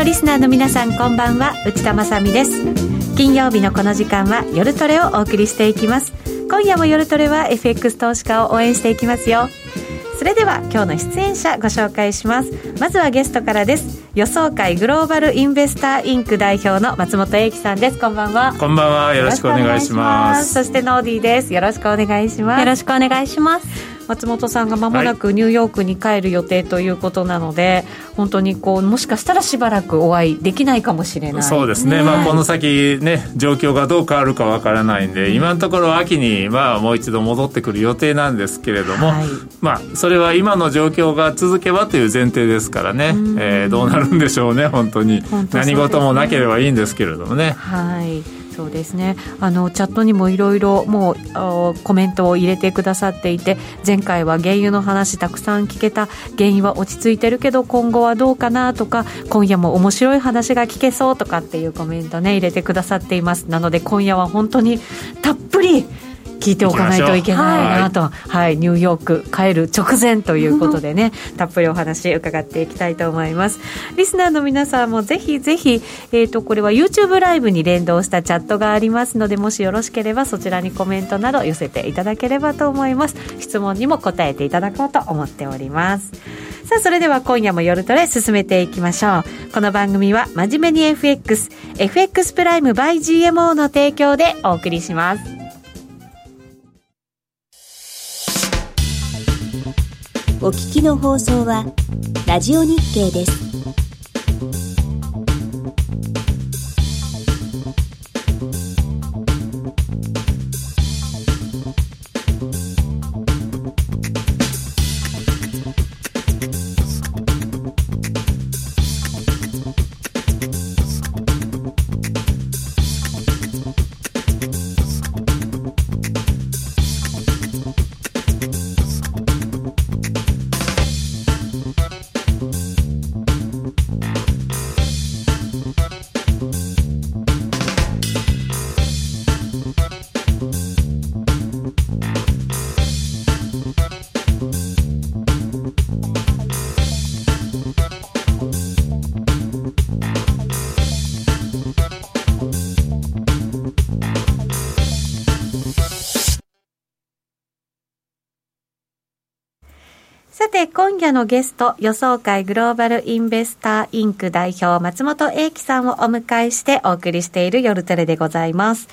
のリスナーの皆さんこんばんは。内田まさです。金曜日のこの時間は夜トレをお送りしていきます。今夜も夜トレは FX 投資家を応援していきますよ。それでは今日の出演者ご紹介します。まずはゲストからです。予想会グローバルインベスターインク代表の松本英樹さんです。こんばんは。こんばんは。よろしくお願いします。そしてノーディーです。よろしくお願いします。よろしくお願いします松本さんがまもなくニューヨークに帰る予定ということなので、はい、本当にこうもしかしたらしばらくお会いできないかもしれない。そうですね、ね。まあ、この先ね状況がどう変わるかわからないんで、今のところ秋にまあもう一度戻ってくる予定なんですけれども、はい、まあそれは今の状況が続けばという前提ですからね、えー、どうなるんでしょうね本当に、ね、何事もなければいいんですけれどもね。はいそうですね。あのチャットにもいろいろもうコメントを入れてくださっていて前回は原油の話たくさん聞けた。原油は落ち着いてるけど今後はどうかなとか今夜も面白い話が聞けそうとかっていうコメントね入れてくださっています。なので今夜は本当にたっぷり聞いておかないといけないなと、はい、はい、ニューヨーク帰る直前ということでね、たっぷりお話伺っていきたいと思います。リスナーの皆さんもぜひぜひ、えっ、ー、と、これは YouTube ライブに連動したチャットがありますので、もしよろしければそちらにコメントなど寄せていただければと思います。質問にも答えていただこうと思っております。さあ、それでは今夜も夜トレ進めていきましょう。この番組は真面目に FX、FX プライム by GMO の提供でお送りします。お聞きの放送はラジオ日経です。夜のゲスト予想会グローバルインベスターインク代表松本英樹さんをお迎えしてお送りしている夜テレでございます。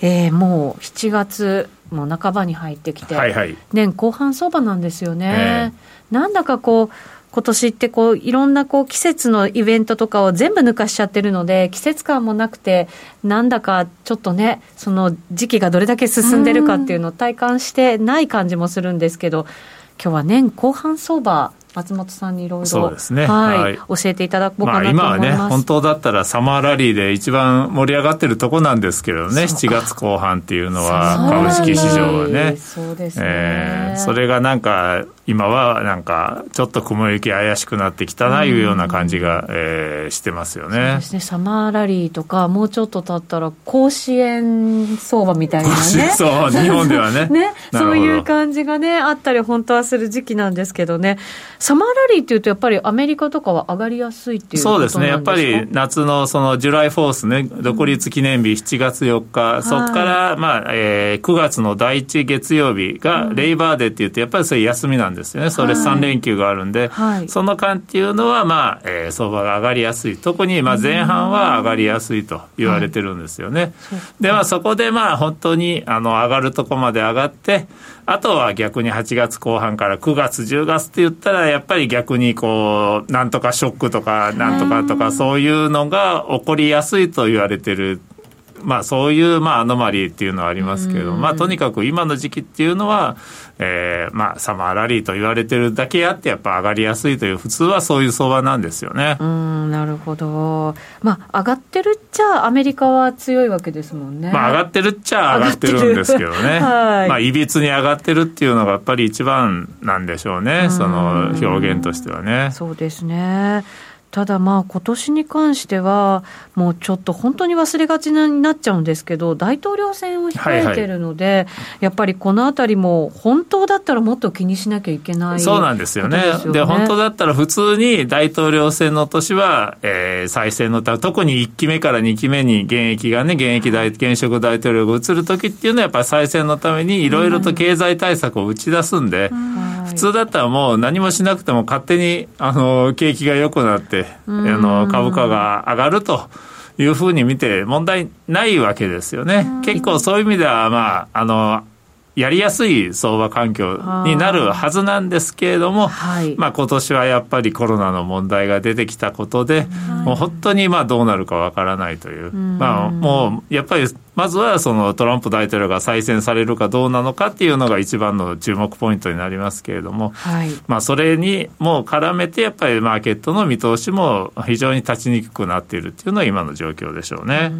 えー、もう7月もう半ばに入ってきて、はいはい、年後半相場なんですよね。えー、なんだかこう今年ってこういろんなこう季節のイベントとかを全部抜かしちゃってるので季節感もなくてなんだかちょっとねその時期がどれだけ進んでるかっていうのを体感してない感じもするんですけど今日は年後半相場松本さんにいろいろそうですね、はい、はい、教えていただこうかなと思います、まあ、今はね本当だったらサマーラリーで一番盛り上がってるとこなんですけどね7月後半っていうのは株式市場はね。そうですね、えー、それがなんか今はなんかちょっと雲行き怪しくなってきたないうような感じが、えー、してますよね。そうですね。サマーラリーとかもうちょっと経ったら甲子園相場みたいなね。そう日本ではね。ね。そういう感じがねあったり本当はする時期なんですけどねサマーラリーっていうとやっぱりアメリカとかは上がりやすいっていうそうですね。やっぱり夏のそのジュライフォースね独立記念日7月4日、うん、そこから、まあえー、9月の第1月曜日がレイバーデーって言ってやっぱりそれ休みなんんですよね、それ3連休があるんで、はい、その間っていうのは、まあえー、相場が上がりやすい、特にまあ前半は上がりやすいと言われてるん。ですよね。はい、で、まあ、そこでまあ本当にあの上がるとこまで上がって、あとは逆に8月後半から9月、10月って言ったら、やっぱり逆にこう、なんとかショックとか、なんとかとか、そういうのが起こりやすいと言われてる。まあ、そういうまあアノマリーっていうのはありますけど、まあ、とにかく今の時期っていうのは、えー、まあ、サマーラリーと言われてるだけあって、やっぱ上がりやすいという、普通はそういう相場なんですよね。うんなるほど、まあ、上がってるっちゃ、アメリカは強いわけですもんね。まあ、上がってるっちゃ上がってるんですけどね、はい、まあ、いびつに上がってるっていうのが、やっぱり一番なんでしょうね、その表現としてはね。そうですねただまあ今年に関しては、もうちょっと本当に忘れがちになっちゃうんですけど、大統領選を控えてるので、はいはい、やっぱりこのあたりも、本当だったらもっと気にしなきゃいけない、そうなんですよね。で、ね、本当だったら普通に大統領選の年は、えー、再選のた特に1期目から2期目に現役がね、現役大、現職大統領が移るときっていうのは、やっぱり再選のためにいろいろと経済対策を打ち出すんで、普通だったらもう何もしなくても勝手に、あの、景気が良くなって、あの、株価が上がると。いうふうに見て問題ないわけですよね。結構そういう意味では、まあ、あの、やりやすい相場環境になるはずなんですけれども、はい、まあ今年はやっぱりコロナの問題が出てきたことで、はい、もう本当にまあどうなるかわからないという、まあもうやっぱりまずはそのトランプ大統領が再選されるかどうなのかっていうのが一番の注目ポイントになりますけれども、はい、まあそれにもう絡めてやっぱりマーケットの見通しも非常に立ちにくくなっているっていうのは今の状況でしょうね。う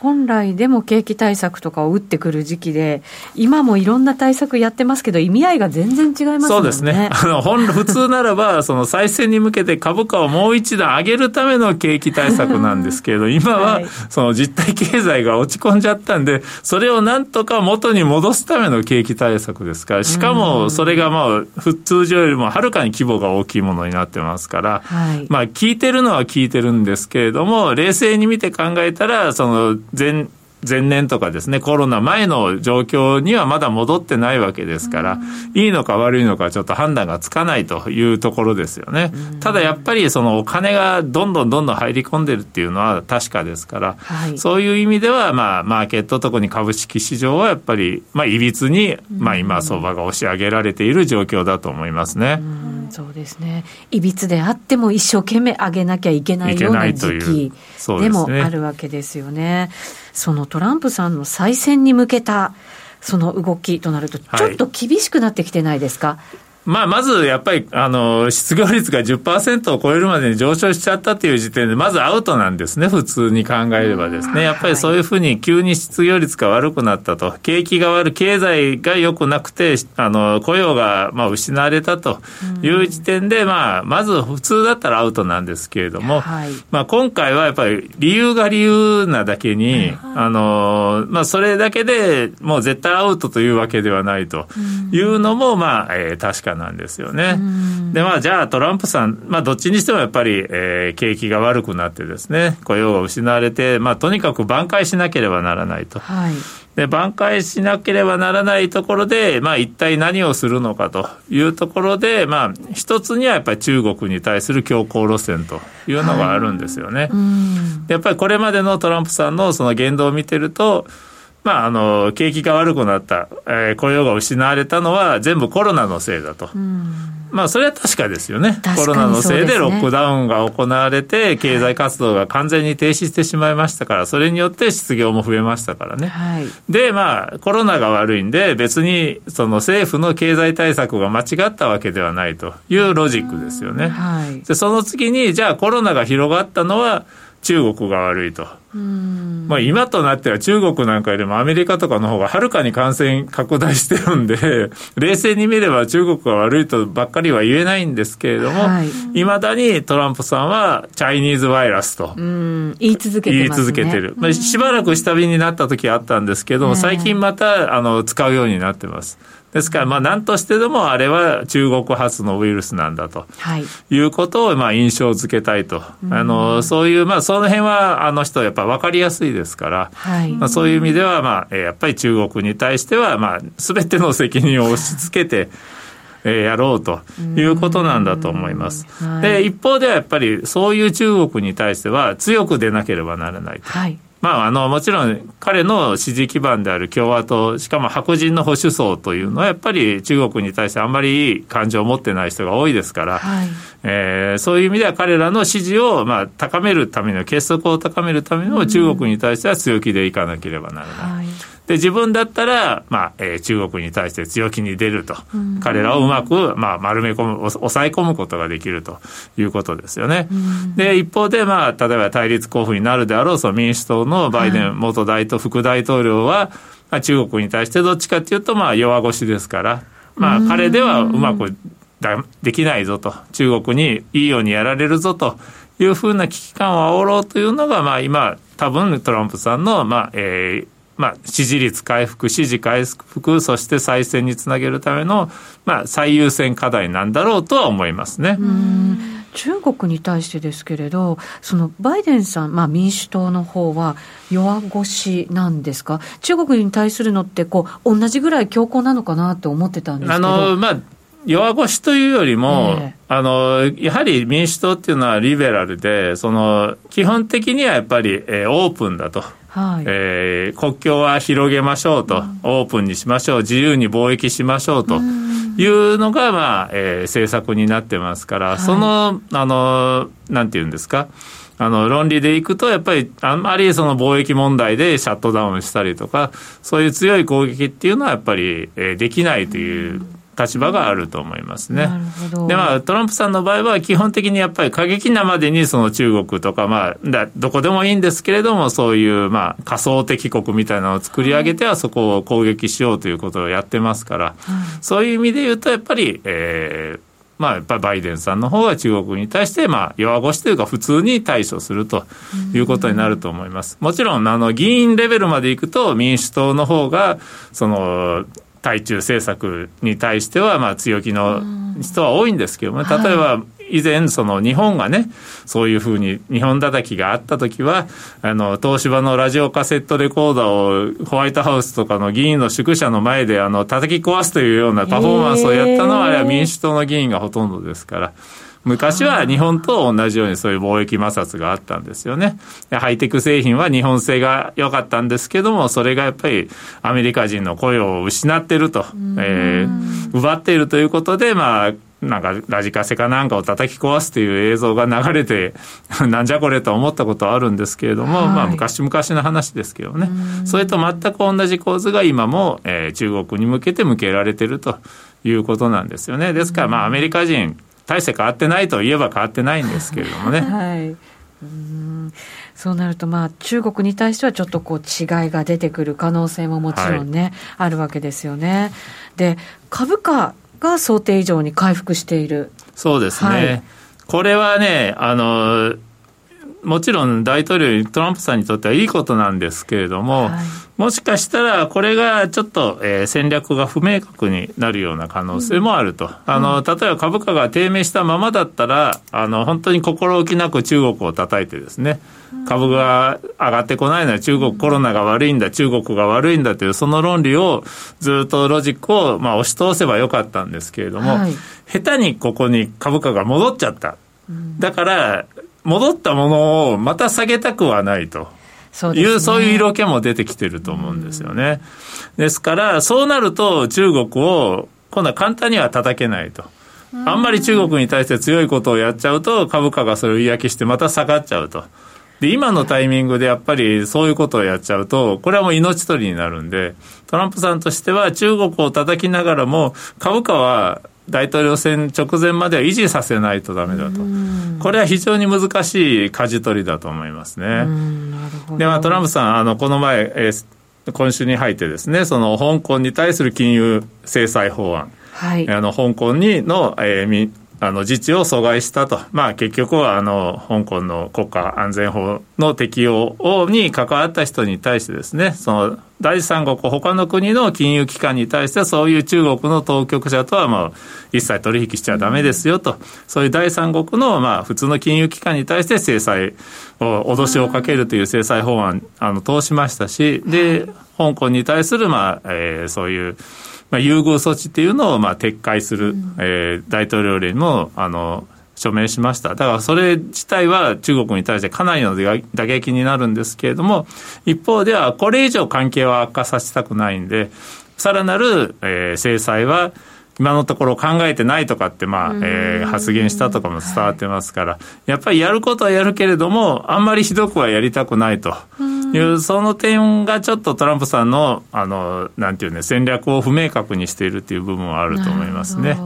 本来でも景気対策とかを打ってくる時期で、今もいろんな対策やってますけど、意味合いが全然違います、ね、そうですね。あの、本、普通ならば、その再選に向けて株価をもう一段上げるための景気対策なんですけれど、今は、その実体経済が落ち込んじゃったんで、それをなんとか元に戻すための景気対策ですから、しかもそれがまあ、通常よりもはるかに規模が大きいものになってますから、はい、まあ、効いてるのは効いてるんですけれども、冷静に見て考えたら、その、全、前年とかですね、コロナ前の状況にはまだ戻ってないわけですから、いいのか悪いのかちょっと判断がつかないというところですよね。ただやっぱりそのお金がどんどんどんどん入り込んでるっていうのは確かですから、はい、そういう意味では、まあ、マーケット、特に株式市場はやっぱり、まあ、いびつに、まあ、今、相場が押し上げられている状況だと思いますね。うそうですね。いびつであっても一生懸命上げなきゃいけないような時期でもあるわけですよね。そのトランプさんの再選に向けたその動きとなると、ちょっと厳しくなってきてないですか、はいまあ、まずやっぱり、あの、失業率が10%を超えるまでに上昇しちゃったっていう時点で、まずアウトなんですね、普通に考えればですね。やっぱりそういうふうに急に失業率が悪くなったと、景気が悪い、経済が良くなくて、あの、雇用が、まあ、失われたという時点で、まあ、まず普通だったらアウトなんですけれども、はい、まあ、今回はやっぱり理由が理由なだけに、あの、まあ、それだけでもう絶対アウトというわけではないというのも、まあ、えー、確かかなんですよね。で、まあ、じゃあトランプさん、まあ、どっちにしてもやっぱり、えー、景気が悪くなってですね、雇用が失われて、まあ、とにかく挽回しなければならないと。はいで挽回しなければならないところで、まあ、一体何をするのかというところで、まあ、一つにはやっぱり中国に対する強硬路線というのがあるんですよね。はい、やっぱりこれまでのトランプさんのその言動を見てると、まあ、あの景気が悪くなった、えー、雇用が失われたのは全部コロナのせいだと。まあ、それは確かですよね。ねコロナのせいでロックダウンが行われて、経済活動が完全に停止してしまいましたから、それによって失業も増えましたからね。はい、で、まあ、コロナが悪いんで、別に、その政府の経済対策が間違ったわけではないというロジックですよね。はい、で、その次に、じゃあコロナが広がったのは、中国が悪いと。まあ、今となっては中国なんかよりもアメリカとかの方がはるかに感染拡大してるんで、冷静に見れば中国が悪いとばっかりは言えないんですけれども、い、まだにトランプさんはチャイニーズワイラスと言い続けて、ね、言い続けてる。まあ、しばらく下火になった時あったんですけど最近またあの使うようになってます。ですから、まあ、何としてでもあれは中国発のウイルスなんだと、はい、いうことを、まあ、印象付けたいと。あの、そういう、まあ、その辺は、あの人、やっぱ分かりやすいですから、はい、まあ、そういう意味では、まあ、やっぱり中国に対しては、まあ、すべての責任を押し付けて、えやろうということなんだと思います。で、一方ではやっぱりそういう中国に対しては強く出なければならないと。はいまあ、あの、もちろん彼の支持基盤である共和党、しかも白人の保守層というのは、やっぱり中国に対してあんまりいい感情を持ってない人が多いですから、はい、えー、そういう意味では彼らの支持を、まあ、高めるための、結束を高めるための中国に対しては強気でいかなければならない。はいで、自分だったら、まあ、えー、中国に対して強気に出ると。うん、彼らをうまく、まあ、丸め込む、抑え込むことができるということですよね。うん、で、一方で、まあ、例えば対立候補になるであろう、その民主党のバイデン元大統、はい、副大統領は、まあ、中国に対してどっちかというと、まあ、弱腰ですから、まあ、彼ではうまくだできないぞと、中国にいいようにやられるぞと。いうふうな危機感を煽ろうというのが、まあ、今、多分トランプさんの、まあえーまあ、支持率回復、支持回復、そして再選につなげるための、まあ、最優先課題なんだろうとは思いますね。中国に対してですけれど、そのバイデンさん、まあ、民主党の方は弱腰なんですか、中国に対するのって、こう同じぐらい強硬なのかなと思ってたんですけど。あのまあ弱腰というよりも、えー、あの、やはり民主党っていうのはリベラルで、その、基本的にはやっぱり、えー、オープンだと。はい。えー、国境は広げましょうと、うん、オープンにしましょう、自由に貿易しましょうというのが、まあえー、政策になってますから、はい、その、あの、なんていうんですか、あの論理でいくと、やっぱりあんまりその貿易問題でシャットダウンしたりとか、そういう強い攻撃っていうのはやっぱり、えー、できないという立場があると思いますね。で、まあ、トランプさんの場合は、基本的にやっぱり過激なまでに、その中国とか、まあ、だどこでもいいんですけれども、そういう、まあ、仮想敵国みたいなのを作り上げては、そこを攻撃しようということをやってますから、そういう意味で言うと、やっぱり、えー、まあ、やっぱりバイデンさんの方が中国に対して、まあ、弱腰というか、普通に対処するということになると思います。もちろん、あの、議員レベルまでいくと、民主党の方が、その、対中政策に対しては、まあ、強気の人は多いんですけども、例えば、以前、その日本がね、そういうふうに日本叩きがあった時は、あの、東芝のラジオカセットレコーダーをホワイトハウスとかの議員の宿舎の前で、あの、叩き壊すというようなパフォーマンスをやったのは、あれは民主党の議員がほとんどですから。昔は日本と同じようにそういう貿易摩擦があったんですよね。ハイテク製品は日本製が良かったんですけども、それがやっぱりアメリカ人の雇用を失っていると、えー、奪っているということで、まあ、なんかラジカセかなんかを叩き壊すという映像が流れて、なんじゃこれと思ったことはあるんですけれども、はい、まあ昔々の話ですけどね。それと全く同じ構図が今も、えー、中国に向けて向けられているということなんですよね。ですからまあアメリカ人、大して変わってないといえば変わってないんですけれどもね。はいうんそうなると、まあ、中国に対してはちょっとこう違いが出てくる可能性ももちろんね、はい、あるわけですよね。で、株価が想定以上に回復している。そうですね。はい、これはね、あの、もちろん大統領、トランプさんにとってはいいことなんですけれども、はい、もしかしたらこれがちょっと、えー、戦略が不明確になるような可能性もあると、うん、あの例えば株価が低迷したままだったら、あの本当に心置きなく中国を叩いてですね、株が上がってこないのは中国コロナが悪いんだ、中国が悪いんだというその論理をずっとロジックを、まあ、押し通せばよかったんですけれども、はい、下手にここに株価が戻っちゃった。だから、戻ったものをまた下げたくはないと。そういう、ね、そういう色気も出てきてると思うんですよね。ですから、そうなると中国を今度は簡単には叩けないと。あんまり中国に対して強いことをやっちゃうと株価がそれを嫌気してまた下がっちゃうと。で、今のタイミングでやっぱりそういうことをやっちゃうと、これはもう命取りになるんで、トランプさんとしては中国を叩きながらも株価は大統領選直前までは維持させないとだめだと、これは非常に難しい舵取りだと思いますね。で、まあ、トランプさん、あのこの前、えー、今週に入ってですね、その香港に対する金融制裁法案、はい、あの香港にの、えー、あの自治を阻害したと、まあ、結局はあの香港の国家安全法の適用に関わった人に対してですね、その第三国、他の国の金融機関に対してそういう中国の当局者とはもう一切取引しちゃだめですよと、そういう第三国のまあ普通の金融機関に対して制裁を、脅しをかけるという制裁法案、あの通しましたし、で、香港に対するまあ、え、そういうまあ、優遇措置っていうのをまあ撤回する、うん、えー、大統領令もあの署名しました。だからそれ自体は中国に対してかなりの打撃になるんですけれども、一方ではこれ以上関係は悪化させたくないんで、さらなる、えー、制裁は今のところ考えてないとかって、まあ、えー、発言したとかも伝わってますから、やっぱりやることはやるけれども、あんまりひどくはやりたくないという、その点がちょっとトランプさんの、あの、なんていうね、戦略を不明確にしているっていう部分はあると思いますね。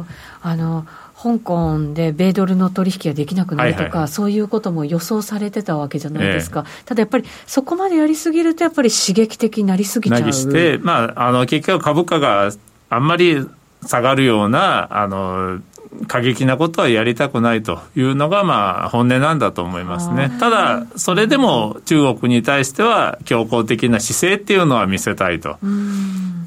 あの香港で米ドルの取引ができなくなるとか、はいはいはい、そういうことも予想されてたわけじゃないですか、ええ、ただやっぱりそこまでやりすぎると、やっぱり刺激的になりすぎちゃう。して、まあ、あの結局株価があんまり下がるような、あの、過激なことはやりたくないというのが、まあ、本音なんだと思いますね。ただ、それでも中国に対しては強硬的な姿勢っていうのは見せたいと。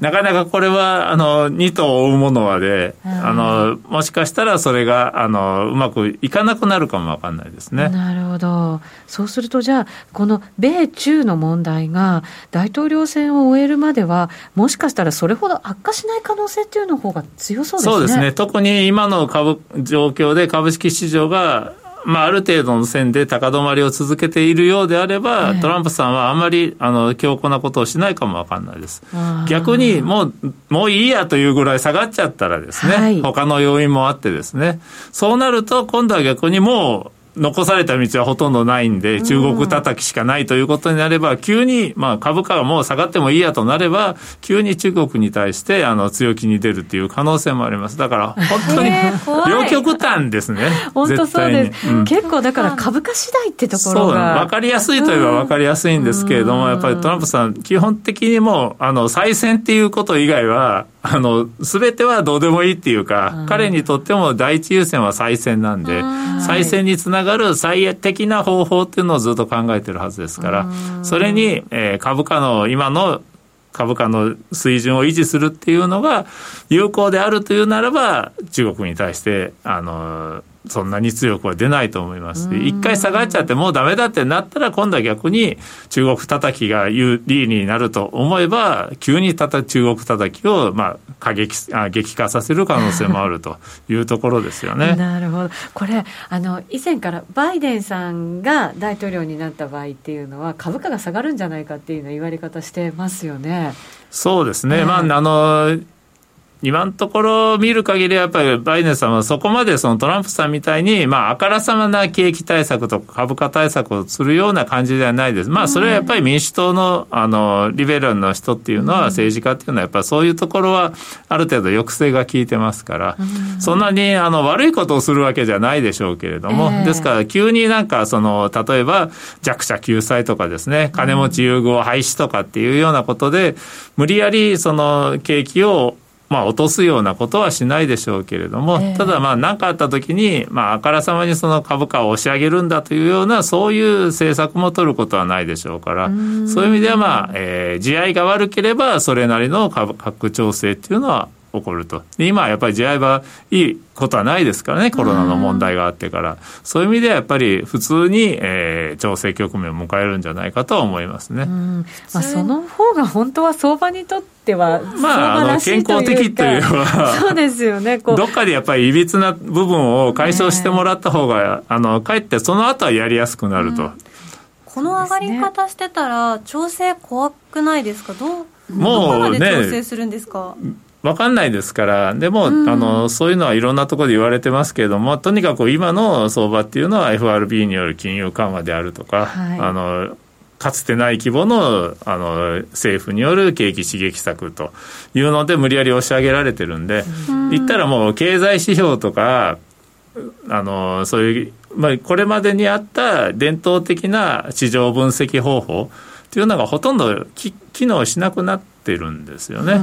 なかなかこれは、あの、二頭追うものはで、あの、もしかしたらそれが、あの、うまくいかなくなるかもわかんないですね。なるほど。そうすると、じゃあ、この米中の問題が大統領選を終えるまでは、もしかしたらそれほど悪化しない可能性っていうの方が強そうですね。そうですね。特に今の株状況で株式市場がまあ、ある程度の線で高止まりを続けているようであれば、トランプさんはあんまりあの強硬なことをしないかもわかんないです。逆にもう、もういいやというぐらい下がっちゃったらですね、はい、他の要因もあってですね、そうなると今度は逆にもう、残された道はほとんどないんで、中国叩きしかないということになれば、急に、まあ、株価がもう下がってもいいやとなれば、急に中国に対して、あの、強気に出るっていう可能性もあります。だから、本当に、両極端ですね。本当そうです、うん、結構、だから株価次第ってところが。そう、わかりやすいといえばわかりやすいんですけれども、やっぱりトランプさん、基本的にもう、あの、再選っていうこと以外は、あの、すべてはどうでもいいっていうか、彼にとっても第一優先は再選なんで、再選につながる最適な方法っていうのをずっと考えてるはずですから、それに、えー、株価の今の株価の水準を維持するっていうのが有効であるというならば、中国に対して、あの、そんなに強くは出ないと思います。一回下がっちゃってもうダメだってなったら今度は逆に中国叩きが有利になると思えば急にたた中国叩きをまあ過激あ激化させる可能性もあると いうところですよね。なるほど。これあの以前からバイデンさんが大統領になった場合っていうのは株価が下がるんじゃないかっていうの言われ方してますよね。そうですね、まああの今のところ見る限りやっぱりバイデンさんはそこまでそのトランプさんみたいに、まあ、あからさまな景気対策とか株価対策をするような感じではないです。まあ、それはやっぱり民主党の、あの、リベラルの人っていうのは、政治家っていうのはやっぱりそういうところは、ある程度抑制が効いてますから、そんなに、あの、悪いことをするわけじゃないでしょうけれども、ですから、急になんか、その、例えば、弱者救済とかですね、金持ち優遇廃止とかっていうようなことで、無理やり、その、景気をまあ、落とすようなことはしないでしょうけれども、えー、ただ、まあ、何かあったときに、まあ、あからさまにその株価を押し上げるんだというような、そういう政策も取ることはないでしょうから、そういう意味では、まあ、えー、地合いが悪ければ、それなりの株価格調整っていうのは起こると。で今はやっぱり地合いはいいことはないですからね、コロナの問題があってから。そういう意味ではやっぱり普通に、えー、調整局面を迎えるんじゃないかと思いますね。まあ、その方が本当は相場にとっては、まあ、あの健康的というか、そうですよね。どっかでやっぱりいびつな部分を解消してもらった方が、あの、かえってその後はやりやすくなると。この上がり方してたら、調整怖くないですか？どうもうね、調整するんですか？分かんないですから、でも、うん、あのそういうのはいろんなところで言われてますけれども、とにかく今の相場っていうのは FRB による金融緩和であるとか、はい、あのかつてない規模のあの政府による景気刺激策というので、無理やり押し上げられてるんで、うん、言ったらもう経済指標とか、あのそういう、まあ、これまでにあった伝統的な市場分析方法っていうのがほとんど機能しなくなって、ってるんですよね。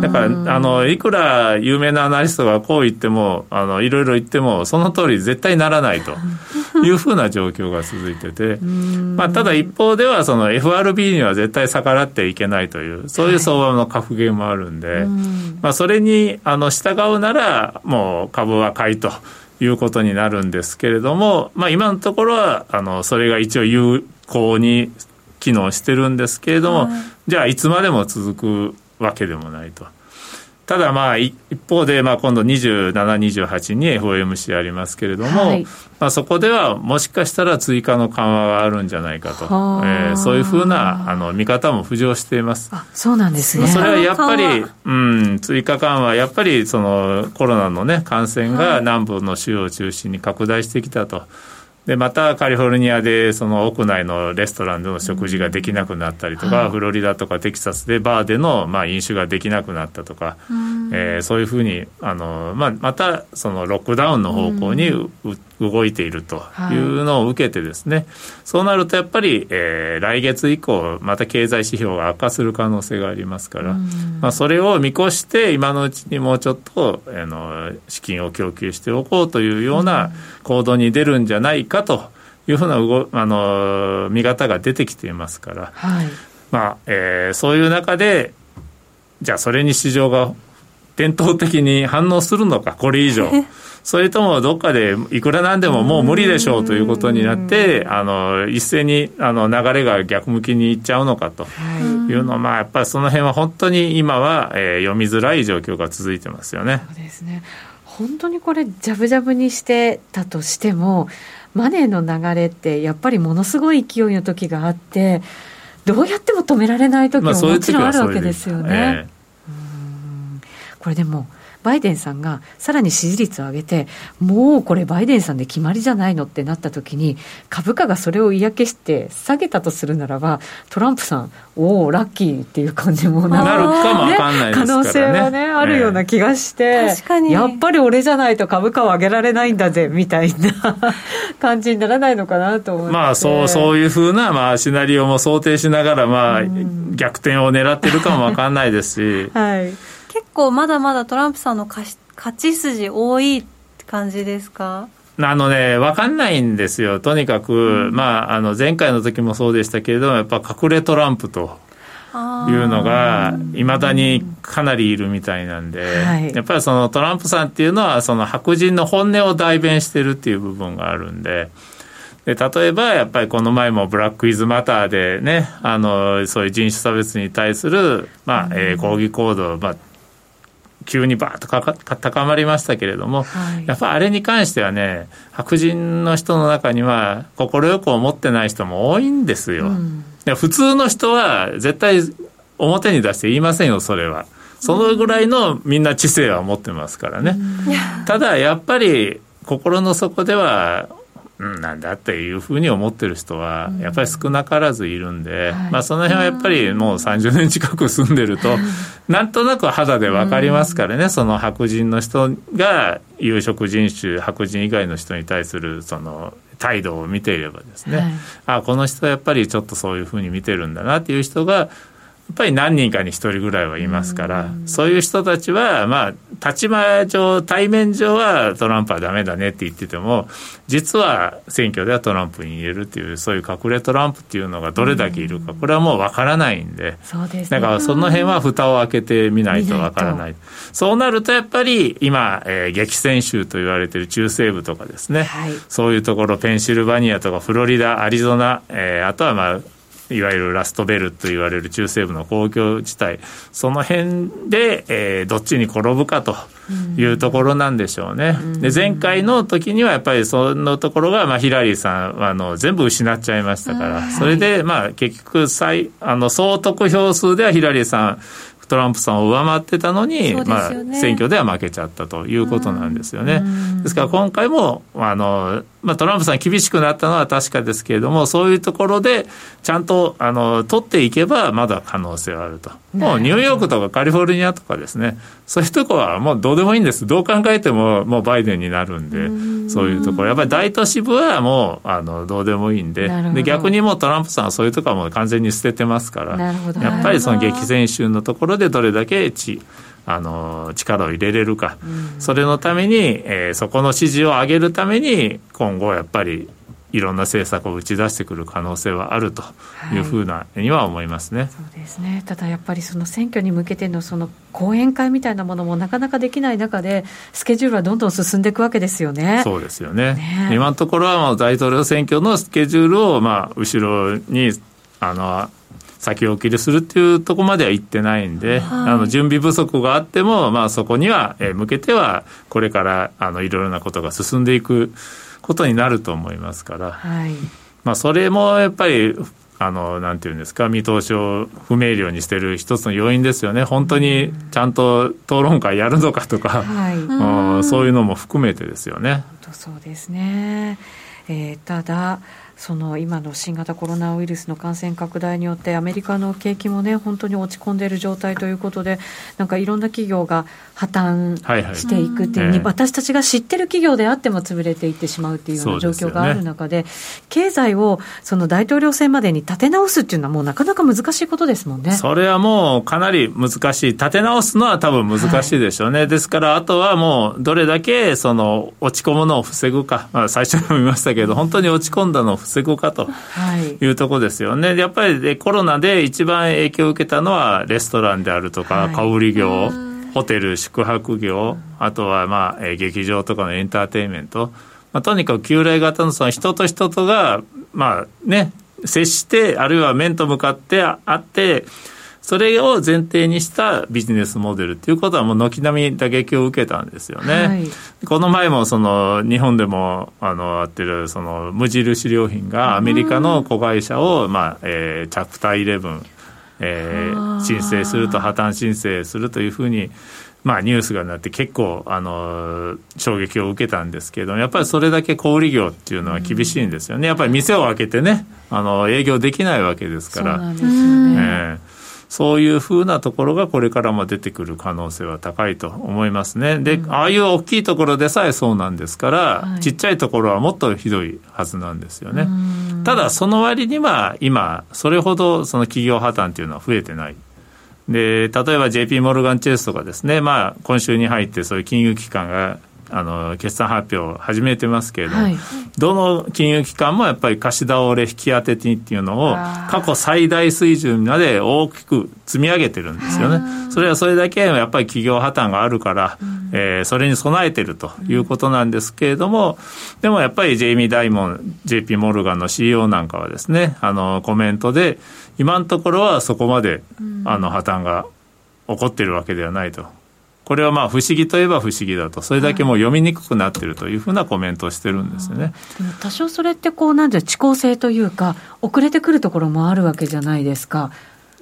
だからあのいくら有名なアナリストがこう言ってもあのいろいろ言ってもその通り絶対ならないと いうふうな状況が続いてて、まあ、ただ一方ではその FRB には絶対逆らっていけないというそういう相場の格言もあるんで、はい、まあ、それにあの従うならもう株は買いと。いうことになるんですけれども、まあ、今のところはあのそれが一応有効に機能してるんですけれども、はい、じゃあいつまでも続くわけでもないと。ただまあ一方でまあ今度27、28に FOMC ありますけれども、はい、まあそこではもしかしたら追加の緩和があるんじゃないかと、えー、そういうふうなあの見方も浮上しています。あそうなんですね。それはやっぱり、うん、追加緩和、やっぱりそのコロナのね感染が南部の州を中心に拡大してきたと。でまたカリフォルニアでその屋内のレストランでの食事ができなくなったりとか、うんはい、フロリダとかテキサスでバーでのまあ飲酒ができなくなったとか、うん、えー、そういうふうにあの、まあ、またそのロックダウンの方向に、動いているとい。うのを受けてですね、はい、そうなるとやっぱり、えー、来月以降また経済指標が悪化する可能性がありますから、まあ、それを見越して今のうちにもうちょっとあの資金を供給しておこうというような行動に出るんじゃないかというふうなあの見方が出てきていますから、はい、まあえー、そういう中でじゃあそれに市場が伝統的に反応するのかこれ以上。それともどっかでいくらなんでももう無理でしょうということになって、あの一斉にあの流れが逆向きにいっちゃうのかと。い。うのは、まあ、やっぱりその辺は本当に今は、えー、読みづらい状況が続いてますよね。そうですね。本当にこれ、じゃぶじゃぶにしてたとしても、マネーの流れって、やっぱりものすごい勢いの時があって、どうやっても止められない時ももちろんあるわけですよね。これでもバイデンさんがさらに支持率を上げて、もうこれ、バイデンさんで決まりじゃないのってなったときに、株価がそれを嫌気して下げたとするならば、トランプさん、おお、ラッキーっていう感じもなるかも可能性はね、あるような気がして、確かに。やっぱり俺じゃないと株価を上げられないんだぜみたいな 感じにならないのかなと思って。まあそうそういうふうな、まあ、シナリオも想定しながら、まあ、逆転を狙ってるかもわかんないですし。はい結構まだまだトランプさんの勝ち筋多いって感じですか？あのね、分かんないんですよ、とにかく、うん、まあ、あの前回の時もそうでしたけれども、やっぱ隠れトランプというのが、いまだにかなりいるみたいなんで、はい、やっぱりそのトランプさんっていうのは、その白人の本音を代弁してるっていう部分があるんで。で例えばやっぱりこの前もブラック・イズ・マターでねあのそういう人種差別に対する、まあえー、抗議行動、まあ、急にバーッとかか高まりましたけれども、はい、やっぱあれに関してはね白人の人の中には快く思ってない人も多いんですよ。うん、普通の人は絶対表に出して言いませんよそれは。そのぐらいのみんな知性は持ってますからね。うん、ただやっぱり心の底ではうん、なんだっていうふうに思ってる人はやっぱり少なからずいるんで、うん、まあ、その辺はやっぱりもう30年近く住んでると、なんとなく肌で分かりますからね、その白人の人が有色人種白人以外の人に対するその態度を見ていればですね、はい、あこの人はやっぱりちょっとそういうふうに見てるんだなっていう人がやっぱり何人かに1人ぐらいはいますから、そういう人たちは、まあ、立場上、対面上はトランプはだめだねって言ってても、実は選挙ではトランプに入れるっていう、そういう隠れトランプっていうのがどれだけいるか、これはもう分からないんで、そうです、ね、だからその辺は蓋を開けてみないと分からない。そうなるとやっぱり今、えー、激戦州と言われている中西部とかですね、はい、そういうところ、ペンシルバニアとかフロリダ、アリゾナ、えー、あとはまあ、いわゆるラストベルと言われる中西部の公共地帯、その辺で、えー、どっちに転ぶかというところなんでしょうね。で前回の時にはやっぱりそのところが、まあ、ヒラリーさんあの全部失っちゃいましたから、それで、まあ、結局最あの総得票数ではヒラリーさんトランプさんを上回ってたのに、ね、まあ、選挙では負けちゃったということなんですよね。ですから今回もあの、まあ、トランプさん厳しくなったのは確かですけれどもそういうところでちゃんとあの取っていけばまだ可能性はあると。もうニューヨークとかカリフォルニアとかですねそういうところはもうどうでもいいんです。どう考えてももうバイデンになるんでそういうところ。やっぱり大都市部はもうあのどうでもいいんで。で逆にもうトランプさんはそういうところはもう完全に捨ててますからやっぱりその激戦州のところでどれだけ地あの力を入れれるか、うん、それのために、えー、そこの支持を上げるために今後やっぱりいろんな政策を打ち出してくる可能性はあるとい。うふうなには思いますね、はい、そうですね。ただやっぱりその選挙に向けてのその講演会みたいなものもなかなかできない中で、スケジュールはどんどん進んでいくわけですよね。そうですよね、ね。今のところはもう大統領選挙のスケジュールをまあ後ろにあの先送りするっていうところまでは行ってないんで、はい、あの準備不足があっても、まあ、そこには、え向けてはこれからあのいろいろなことが進んでいくことになると思いますから、はい、まあ、それもやっぱりあのなんていうんですか見通しを不明瞭にしてる一つの要因ですよね。本当にちゃんと討論会やるのかとか、はい、そういうのも含めてですよね。そうですね、えー、ただその今の新型コロナウイルスの感染拡大によってアメリカの景気もね本当に落ち込んでいる状態ということでなんかいろんな企業が破綻していくっていう、はいはい、私たちが知ってる企業であっても潰れていってしまうっていうような状況がある中で、ね、経済をその大統領選までに立て直すっていうのはもうなかなか難しいことですもんね。それはもうかなり難しい立て直すのは多分難しいでしょうね、はい、ですからあとはもうどれだけその落ち込むのを防ぐか、まあ、最初にも言いましたけど本当に落ち込んだのを防ぐかとい。うところですよね。やっぱりコロナで一番影響を受けたのはレストランであるとか、小売業、ホテル、宿泊業、あとはまあ劇場とかのエンターテインメント、まあ、とにかく旧来型のその人と人とが、まあね、接して、あるいは面と向かってあって、それを前提にしたビジネスモデルっていうことはもう軒並み打撃を受けたんですよね。はい、この前もその日本でもあのやってるその無印良品がアメリカの子会社を、まあえー、チャプター11、えー、申請すると破綻申請するというふうにまあ、ニュースがなって結構あの衝撃を受けたんですけどやっぱりそれだけ小売業っていうのは厳しいんですよね。やっぱり店を開けてねあの営業できないわけですから。そうなんですよね、えーそういうふうなところがこれからも出てくる可能性は高いと思いますね。で、うん、ああいう大きいところでさえそうなんですから、はい、ちっちゃいところはもっとひどいはずなんですよね。ただ、その割には今、それほどその企業破綻というのは増えてない。で、例えば JP モルガンチェイスとかですね、まあ、今週に入ってそういう金融機関があの決算発表を始めてますけれども、はい、どの金融機関もやっぱり貸し倒れ引き当て金っていうのを過去最大水準まで大きく積み上げてるんですよね。それはそれだけやっぱり企業破綻があるから、うん、えー、それに備えてるということなんですけれども、でもやっぱりジェイミー・ダイモン、JP モルガンの CEO なんかはですね、あのコメントで、今のところはそこまで、あの破綻が起こっているわけではないと。これはまあ不思議といえば不思議だと、それだけもう読みにくくなっているというふうなコメントをしてるんですよね。多少それってこうなんて遅効性というか、遅れてくるところもあるわけじゃないですか。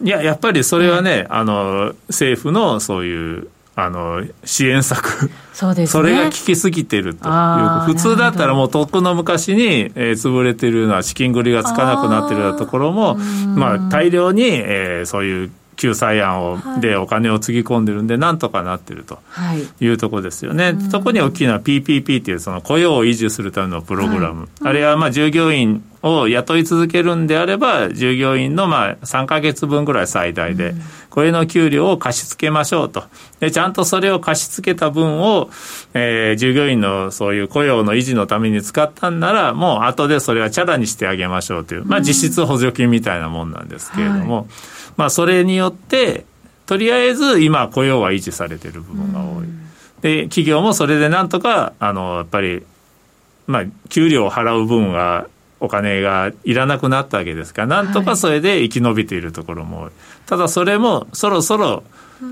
いや、やっぱりそれはね、あの政府のそういうあの支援策。そうです、ね、それが効きすぎてるという普通だったらもうとっくの昔に、えー、潰れてるのは資金繰りがつかなくなってるところもまあ大量に、えー、そういう救済案を、はい、でお金をつぎ込んでるんで、なんとかなってるとい。うところですよね。はい、特に大きいのは PPP っていうその雇用を維持するためのプログラム。はい、あるいはまあ従業員を雇い続けるんであれば、従業員のまあ3か月分ぐらい最大で、これの給料を貸し付けましょうと。で、ちゃんとそれを貸し付けた分を、えー、従業員のそういう雇用の維持のために使ったんなら、もう後でそれはチャラにしてあげましょうという、まあ実質補助金みたいなもんなんですけれども、はいまあ、それによって、とりあえず今、雇用は維持されている部分が多い。で、企業もそれでなんとか、あの、やっぱり、まあ、給料を払う分が、お金がいらなくなったわけですから、なんとかそれで生き延びているところも多い。ただそれもそろそろ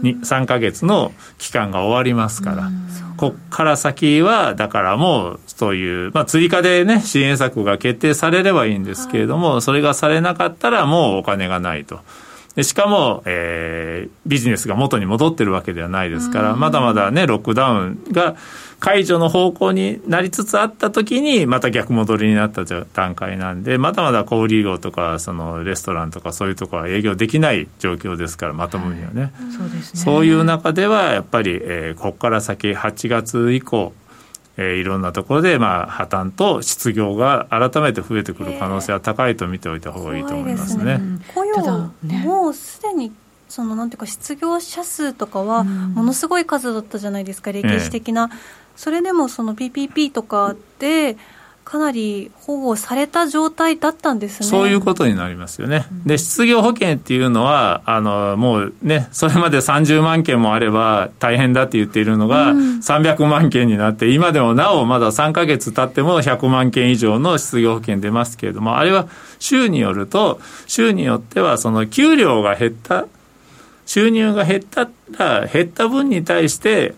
に3か月の期間が終わりますから、こっから先は、だからもう、そういう、まあ、追加でね、支援策が決定されればいいんですけれども、それがされなかったらもうお金がないと。でしかも、えー、ビジネスが元に戻ってるわけではないですから、まだまだね、ロックダウンが解除の方向になりつつあった時に、また逆戻りになった段階なんで、まだまだ小売業とか、そのレストランとかそういうところは営業できない状況ですから、まともにはね。はい、そうですね。そういう中では、やっぱり、えー、ここから先、8月以降、えー、いろんなところで、まあ、破綻と失業が改めて増えてくる可能性は高いと見ておいた方がいいと思いますね。雇用、ね、もうすでにそのなんていうか失業者数とかはものすごい数だったじゃないですか、歴史的な、それでもその PPP とかでかなり保護された状態だったんですね。そういうことになりますよね、で失業保険っていうのは、あのもうね、それまで30万件もあれば大変だって言っているのが、300万件になって、今でもなおまだ3か月経っても100万件以上の失業保険出ますけれども、あれは州によると、州によっては、その給料が減った、収入が減ったら、減った分に対して、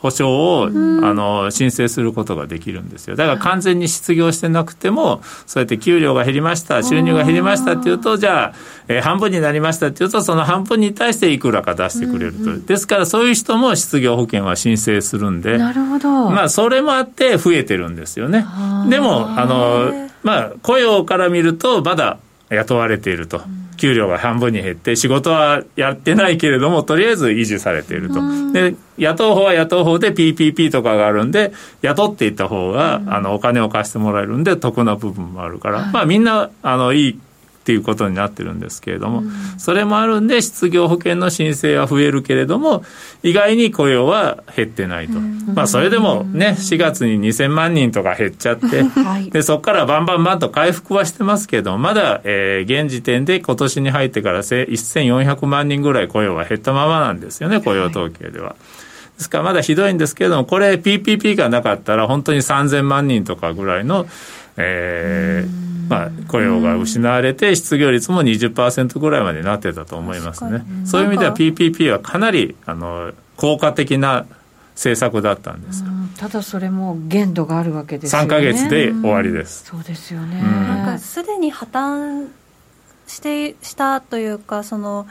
保証を、あの申請することができるんですよ。だから完全に失業してなくてもそうやって給料が減りました収入が減りましたっていうとじゃあ、えー、半分になりましたっていうとその半分に対していくらか出してくれると、ですからそういう人も失業保険は申請するんでなるほど。まあそれもあって増えてるんですよね。でもあのまあ、雇用から見ると、まだ雇われていると。給料が半分に減って、仕事はやってないけれども、とりあえず維持されていると。で、雇う方は雇う方で PPP とかがあるんで、雇っていった方が、あの、お金を貸してもらえるんで、得な部分もあるから、まあみんな、あの、いいっていうことになってるんですけれども、それもあるんで失業保険の申請は増えるけれども意外に雇用は減ってないと、まあそれでもね4月に2000万人とか減っちゃって、でそこからバンバンバンと回復はしてますけどまだ、えー、現時点で今年に入ってから1400万人ぐらい雇用は減ったままなんですよね雇用統計では。ですからまだひどいんですけれども、これ PPP がなかったら本当に3000万人とかぐらいの、えー、まあ、雇用が失われて、失業率も20%ぐらいまでなってたと思いますね。そういう意味では PPP はかなりあの効果的な政策だったんですただそれも限度があるわけですよね。3か月で終わりです。そうですよね。なんかすでに破綻してしたというかその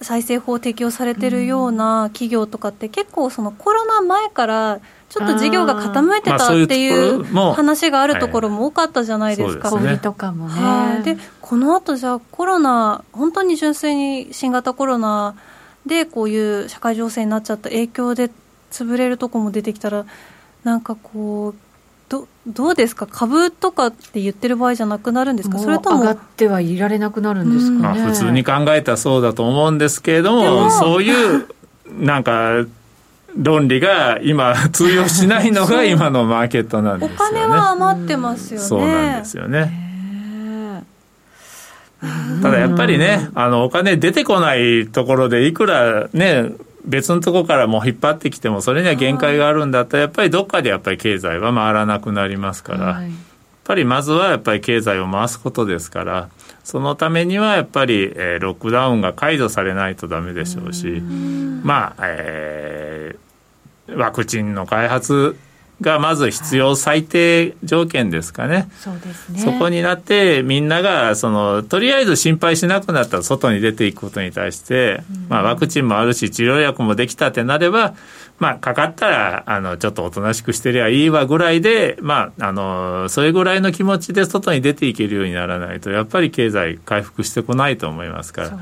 再生法適用されてるような企業とかって結構そのコロナ前からちょっと事業が傾いてたっていう話があるところも多かったじゃないですか。小売とかもね。はい、で、この後じゃあコロナ、本当に純粋に新型コロナでこういう社会情勢になっちゃった影響で潰れるとこも出てきたら、なんかこう、どどうですか、株とかって言ってる場合じゃなくなるんですか、それとも上がってはいられなくなるんですか、ね、まあ、普通に考えたらそうだと思うんですけれども、そういうなんか、論理が今通用しないのが 今のマーケットなんですよね。お金は余ってますよね。そうなんですよね。ただやっぱりね、あのお金出てこないところでいくらね、別のところからもう引っ張ってきてもそれには限界があるんだったらやっぱりどっかでやっぱり経済は回らなくなりますから、やっぱりまずはやっぱり経済を回すことですからそのためにはやっぱり、えー、ロックダウンが解除されないとダメでしょうしまあ、えー、ワクチンの開発がまず必要最低条件ですかね。そうですね。そこになってみんながそのとりあえず心配しなくなったら外に出ていくことに対して、まあワクチンもあるし治療薬もできたってなればまあ、かかったら、あの、ちょっとおとなしくしてりゃいいわぐらいで、まあ、あの、それぐらいの気持ちで外に出ていけるようにならないと、やっぱり経済回復してこないと思いますから。ね、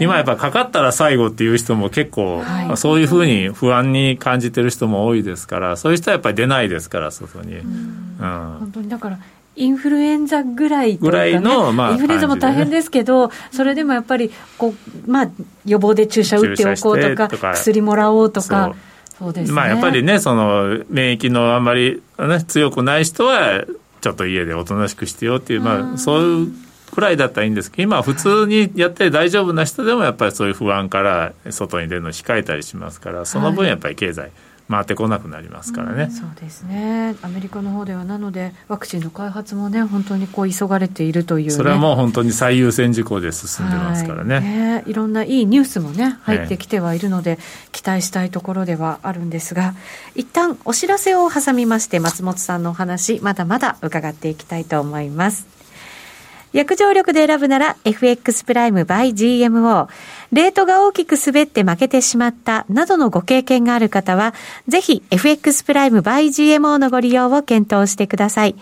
今やっぱかかったら最後っていう人も結構、はい、そういうふうに不安に感じてる人も多いですから、そういう人はやっぱり出ないですから、外に。うん、うん、本当にだからインフルエンザぐらい、ね、ぐらいの、まあ、インフルエンザも大変ですけど、それでもやっぱりこう、まあ、予防で注射打っておこうとか、薬もらおうとか。そうですね、まあやっぱりね、その免疫のあんまり、ね、強くない人は、ちょっと家でおとなしくしてよっていう、まあそういうくらいだったらいいんですけど、今、普通にやって大丈夫な人でも、やっぱりそういう不安から外に出るのを控えたりしますから、その分やっぱり経済。はい回ってこなくなりますからね、うん、そうですね。アメリカの方ではなのでワクチンの開発もね本当にこう急がれているという、ね、それはもう本当に最優先事項で進んでますからね,、はい。ね。いろんないいニュースもね入ってきてはいるので、期待したいところではあるんですが一旦お知らせを挟みまして松本さんのお話まだまだ伺っていきたいと思います約定力で選ぶなら FX プライム by GMO。レートが大きく滑って負けてしまったなどのご経験がある方は、ぜひ FX プライム by GMO のご利用を検討してください。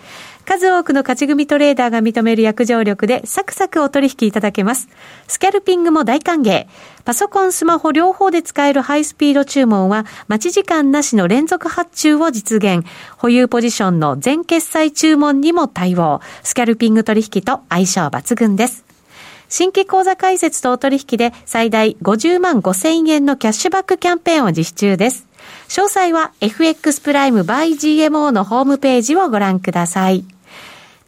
数多くの勝ち組トレーダーが認める約定力でサクサクお取引いただけます。スキャルピングも大歓迎。パソコン、スマホ両方で使えるハイスピード注文は待ち時間なしの連続発注を実現。保有ポジションの全決済注文にも対応。スキャルピング取引と相性抜群です。新規口座開設とお取引で最大50万5千円のキャッシュバックキャンペーンを実施中です。詳細は FX プライム by GMO のホームページをご覧ください。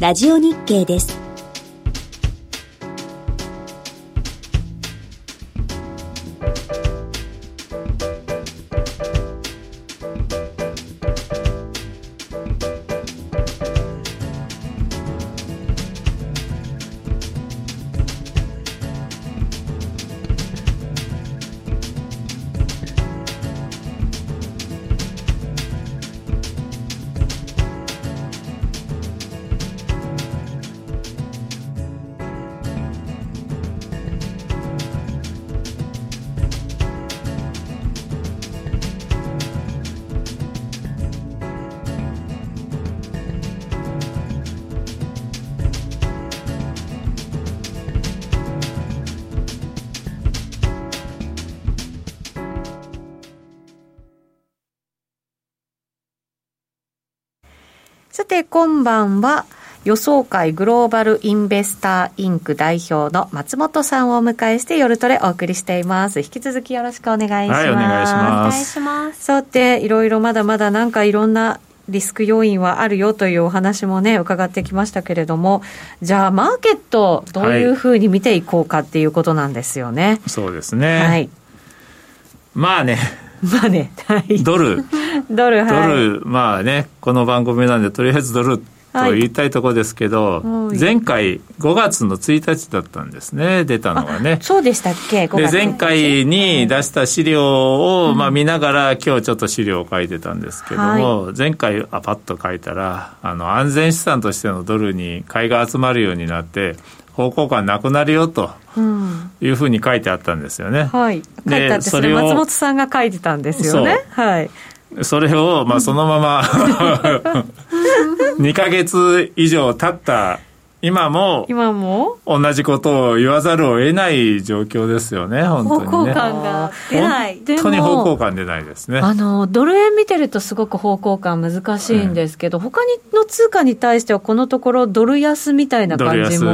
ラジオ日経です。さて、今晩は、予想会グローバルインベスターインク代表の松本さんをお迎えして夜トレお送りしています。引き続きよろしくお願いします。はい、お願いします。お願いします。さて、いろいろまだまだなんかいろんなリスク要因はあるよというお話もね、伺ってきましたけれども、じゃあ、マーケット、どういうふうに見ていこうかっていうことなんですよね。はい、そうですね。はい。まあね。まあね、はい。ドル。ドル、はい。ドル、まあね、この番組なんで、とりあえずドルと言いたいところですけど、はい、前回5月の1日だったんですね出たのはねそうでしたっけ？で前回に出した資料を、まあ、見ながら今日ちょっと資料を書いてたんですけども、はい、前回あパッと書いたらあの安全資産としてのドルに買いが集まるようになって方向感なくなるよというふうに書いてあったんですよね。はい、書いてあってそれ松本さんが書いてたんですよね。はい、それを、まあ、そのまま 2か月以上経った今も今も？同じことを言わざるを得ない状況ですよね、本当に、ね、方向感が出ない。本当に方向感出ないですね。あの、ドル円見てるとすごく方向感難しいんですけど、うん、他の通貨に対してはこのところドル安みたいな感じも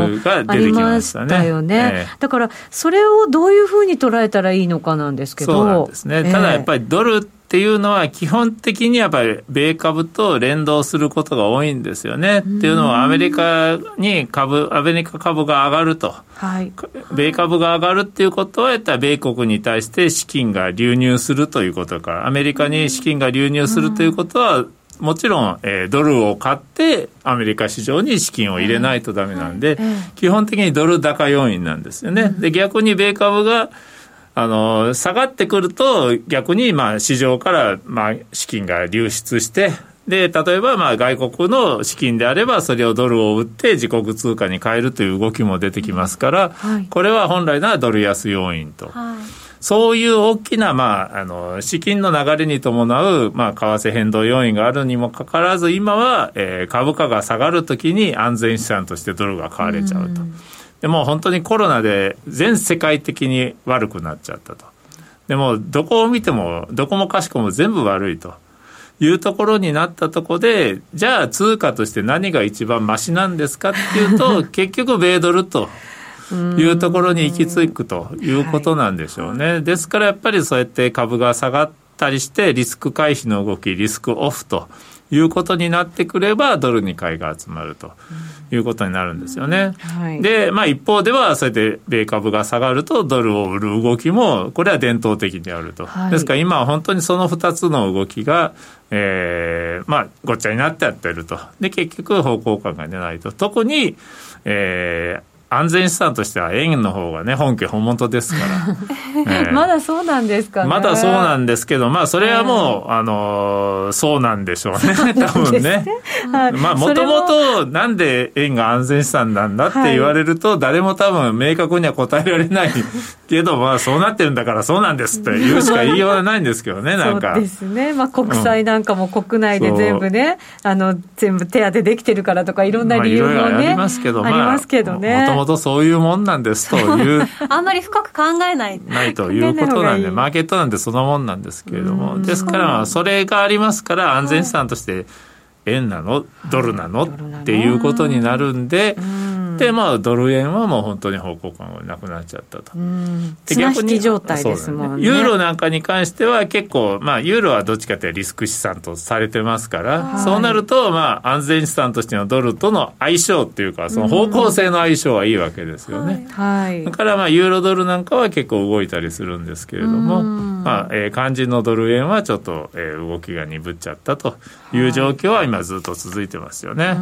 ありましたよね。ねええ、だから、それをどういうふうに捉えたらいいのかなんですけど。そうなんですね。ただやっぱりドルっていうのは基本的にやっぱり米株と連動することが多いんですよね。っていうのはアメリカに株、アメリカ株が上がると。はい、米株が上がるっていうことは、やったら米国に対して資金が流入するということから、アメリカに資金が流入するということは、もちろん、えー、ドルを買ってアメリカ市場に資金を入れないとダメなんで、基本的にドル高要因なんですよね。で、逆に米株があの、下がってくると、逆に、まあ、市場から、まあ、資金が流出して、で、例えば、まあ、外国の資金であれば、それをドルを売って自国通貨に変えるという動きも出てきますから、はい、これは本来ならドル安要因と。はいそういう大きな、まあ、あの、資金の流れに伴う、まあ、為替変動要因があるにもかかわらず、今は、えー、株価が下がるときに安全資産としてドルが買われちゃうと。うでも本当にコロナで全世界的に悪くなっちゃったと。でもどこを見てもどこもかしこも全部悪いというところになったところでじゃあ通貨として何が一番マシなんですかっていうと 結局米ドルと。いうところに行き着くということなんでしょうね。ですからやっぱりそうやって株が下がったりしてリスク回避の動きリスクオフということになってくればドルに買いが集まると。いうことになるんですよね。はい、で、まあ一方では、そうやって米株が下がるとドルを売る動きも、これは伝統的にあると。はい、ですから今は本当にその2つの動きが、えー、まあごっちゃになってやってると。で、結局方向感が出ないと。特に、えー、安全資産としては円の方がね、本家本元ですから。えー、まだそうなんですかね。まだそうなんですけど、まあ、それはもう、あのー、そうなんでしょうね、多分ね。はい、まあ、もともと、なんで円が安全資産なんだって言われると、誰も多分明確には答えられないけど、まあ、そうなってるんだからそうなんですって言うしか言いようがないんですけどね、なんか。そうですね。まあ、国債なんかも国内で全部ね、うん、あの、全部手当できてるからとか、いろんな理由もね。まあ、ありますけど、まあ、ありますけどね。もとそういうもんなんですというあんまり深く考えない。ないということなんでマーケットなんてそのもんなんですけれどもですからそれがありますから安全資産として円なのドルなのっていうことになるんで、でまあドル円はもう本当に方向感がなくなっちゃったと。で逆に状態ですもんね、ね、ユーロなんかに関しては結構まあユーロはどっちかというとリスク資産とされてますから、はい、そうなるとまあ安全資産としてのドルとの相性っていうかその方向性の相性はいいわけですよね。はい、だからまあユーロドルなんかは結構動いたりするんですけれども、まあえー、肝心のドル円はちょっと、えー、動きが鈍っちゃったという状況は今ずっと続いてますよね。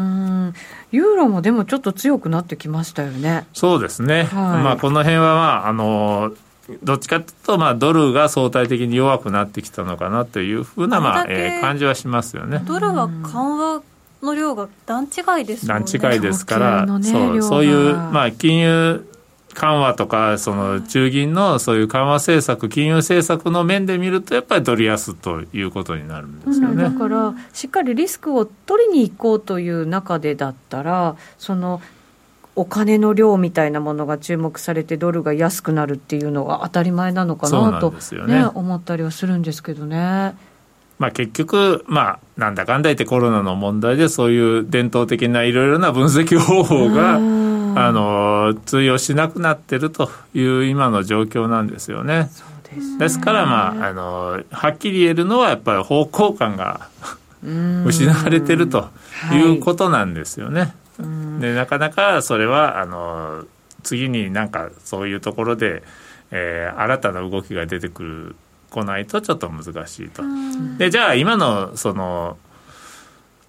ユーロもでもちょっと強くなってきましたよね。そうですね。はい、まあこの辺はまああのどっちかというと、まあ、ドルが相対的に弱くなってきたのかなというふうな、まあえー、感じはしますよね。ドルは緩和の量が段違いですもんね。段違いですから、ね、そうそういう、まあ、金融緩和とか、その中銀のそういう緩和政策、金融政策の面で見ると、やっぱりドル安ということになるんですよね、うん、だから、しっかりリスクを取りに行こうという中でだったら、そのお金の量みたいなものが注目されて、ドルが安くなるっていうのが当たり前なのかなと、ね、ね、思ったりはするんですけどね。まあ、結局、まあ、なんだかんだ言ってコロナの問題でそういう伝統的ないろいろな分析方法があの通用しなくなってるという今の状況なんですよね。ですからまああのはっきり言えるのはやっぱり方向感が失われてるということなんですよね。はい、でなかなかそれはあの次になんかそういうところで、えー、新たな動きが出てくる来ないとちょっと難しいと。でじゃあ今のその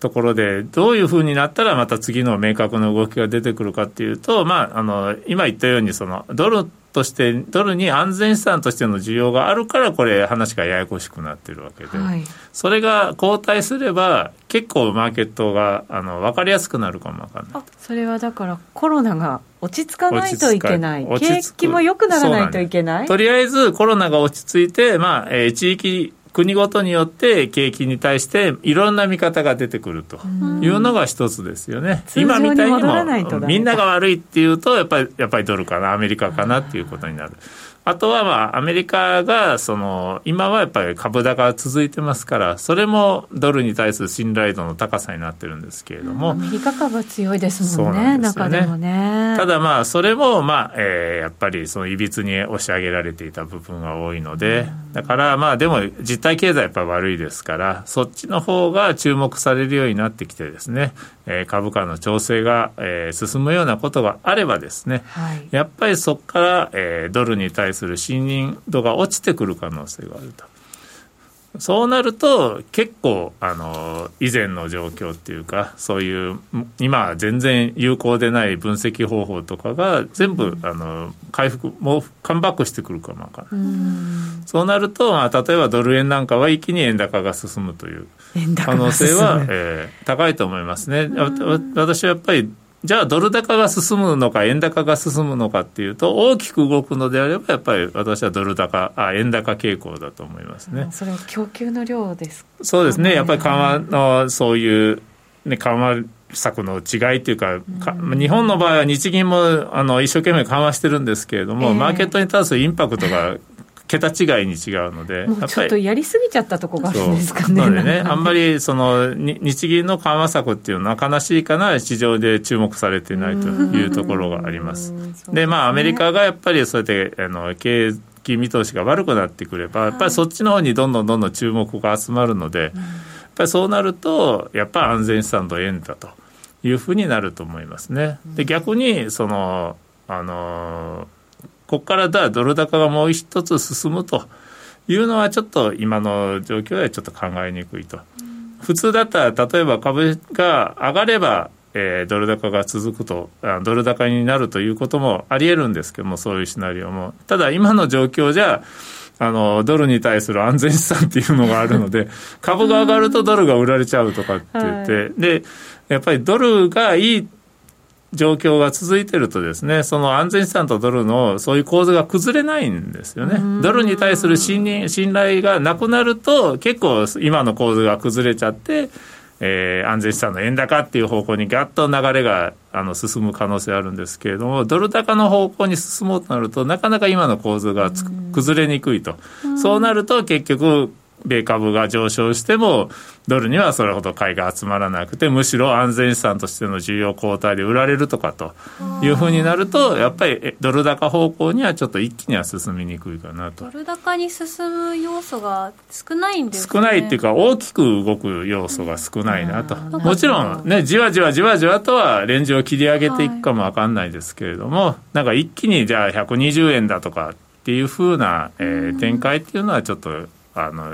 ところでどういうふうになったらまた次の明確な動きが出てくるかっていうと、まあ、あの今言ったようにそのドルとしてドルに安全資産としての需要があるからこれ話がややこしくなってるわけで、はい、それが後退すれば結構マーケットがあの分かりやすくなるかも分かんない。それはだからコロナが落ち着かないといけない。景気も良くならないといけない。とりあえずコロナが落ち着いて、まあえー、地域国ごとによって景気に対していろんな見方が出てくるというのが一つですよね。今みたいにもみんなが悪いっていうとやっぱりやっぱりドルかなアメリカかなっていうことになる。あとはまあアメリカがその今はやっぱり株高が続いてますからそれもドルに対する信頼度の高さになってるんですけれども、アメリカ株は強いですもんね、んね。中でもね。ただまあそれもまあ、えー、やっぱりそのいびつに押し上げられていた部分が多いので、だからまあでも実体経済やっぱ悪いですからそっちの方が注目されるようになってきてですね、えー、株価の調整が、えー、進むようなことがあればですね、はい、やっぱりそこから、えー、ドルに対する信任度が落ちてくる可能性があると。そうなると結構あの以前の状況っていうかそういう今全然有効でない分析方法とかが全部、あの回復もうカムバックしてくるかもかそうなると、まあ、例えばドル円なんかは一気に円高が進むという可能性は、えー、高いと思いますね。私はやっぱりじゃあドル高が進むのか円高が進むのかっていうと大きく動くのであればやっぱり私はドル高あ円高傾向だと思いますね。それは供給の量ですそうですね。やっぱり緩和のそういう、ね、緩和策の違いというか、か日本の場合は日銀もあの一生懸命緩和してるんですけれども、えー、マーケットに対するインパクトが桁違いに違うので、ちょっとやりすぎちゃったとこがあるんですかね。なのでね、あんまりその日銀の緩和策っていうのは悲しいかな市場で注目されていないというところがあります。で、まあアメリカがやっぱりそうやってあの経済見通しが悪くなってくれば、やっぱりそっちの方にどんどんどんどん注目が集まるので、やっぱりそうなると、やっぱり安全資産と円だというふうになると思いますね。で逆にそのあのここからだドル高がもう一つ進むと。いうのはちょっと今の状況ではちょっと考えにくいと。普通だったら例えば株が上がればえー、ドル高が続くとドル高になるということもありえるんですけどもそういうシナリオも。ただ今の状況じゃあのドルに対する安全資産っていうのがあるので 株が上がるとドルが売られちゃうとかって言って、はい、でやっぱりドルがいい状況が続いてるとですね、その安全資産とドルのそういう構図が崩れないんですよね。ドルに対する信任信頼がなくなると、結構今の構図が崩れちゃって、えー、安全資産の円高っていう方向にガッと流れがあの進む可能性あるんですけれども、ドル高の方向に進もうとなると、なかなか今の構図が崩れにくいと。そうなると結局、米株が上昇しても、ドルにはそれほど買いが集まらなくて、むしろ安全資産としての需要後退で売られるとかというふうになると、やっぱりドル高方向にはちょっと一気には進みにくいかなと。ドル高に進む要素が少ないんです、ね、少ないっていうか、大きく動く要素が少ないなと。もちろんね、じわじわじわじわとはレンジを切り上げていくかもわかんないですけれども、はい、なんか一気にじゃあ120円だとかっていうふうな、えー、展開っていうのはちょっとあの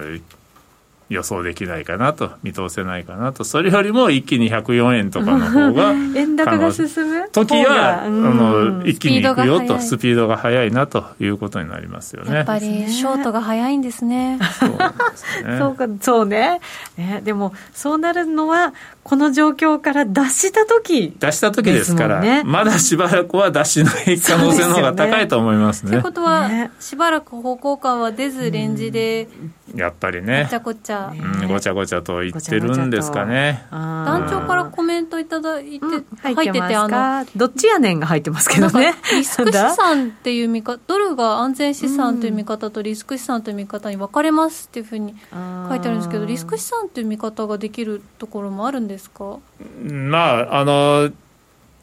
予想できないかなと見通せないかなとそれよりも一気に104円とかの方が 円高が進む時は、あの一気にいくよとスピードが速い。なということになりますよね。やっぱりショートが速いんですね。そうね。そうかそうね。ねでもそうなるのはこの状況から脱した時出した時ですから、ね、まだしばらくは出しない可能性の方が高いと思いますね。と、ね、いうことは、ね、しばらく方向感は出ずレンジでやっぱりね。ごちゃごちゃ、うん、ごちゃごちゃと言ってるんですかね。団長からコメントいただいて、うん、入っててあのどっちやねんが入ってますけどね。リスク資産っていう見方ドルが安全資産という見方とリスク資産という見方に分かれますっていうふうに書いてあるんですけどリスク資産という見方ができるところもあるんですか？まああの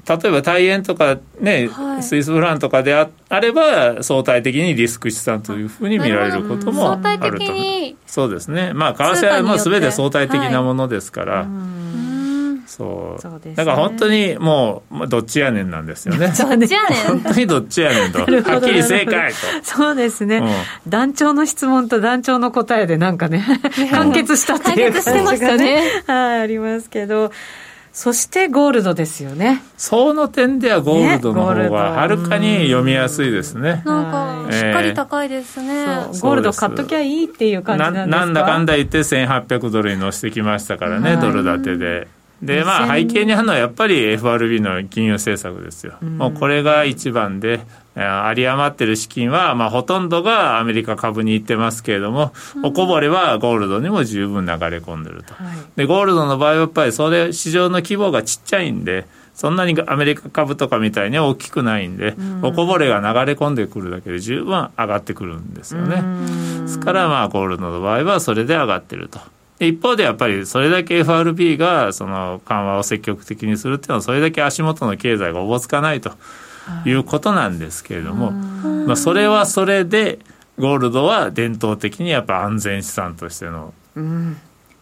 例えば大円とかね、はい、スイスフランとかでああれば相対的にリスク資産というふうに見られることもあると。そうですね。まあ為替はもう全て相対的なものですから、はい、そう。そう、ね、だから本当にもう、まあ、どっちやねんなんですよね。どっちやねん。本当にどっちやねんと。はっきり正解と。そうですね、うん、団長の質問と団長の答えでなんかね完結したっていう感じがね。はいありますけど。そしてゴールドですよね。その点ではゴールドの方がはるかに読みやすいですね。なんか、しっかり高いですね。ゴールド買っときゃいいっていう感じなんですか？なんだかんだ言って1800ドルに乗せてきましたからね、ドル建てで。で、まあ背景にあるのはやっぱり FRB の金融政策ですよ。もうこれが一番で、有り余ってる資金は、まあ、ほとんどがアメリカ株に行ってますけれども、うん、おこぼれはゴールドにも十分流れ込んでると、はい、でゴールドの場合はやっぱりそれ市場の規模がちっちゃいんでそんなにアメリカ株とかみたいに大きくないんで、うん、おこぼれが流れ込んでくるだけで十分上がってくるんですよね。ですからまあゴールドの場合はそれで上がってると。一方でやっぱりそれだけ FRB がその緩和を積極的にするっていうのはそれだけ足元の経済がおぼつかないと。いうことなんですけれども、まあ、それはそれでゴールドは伝統的にやっぱ安全資産としての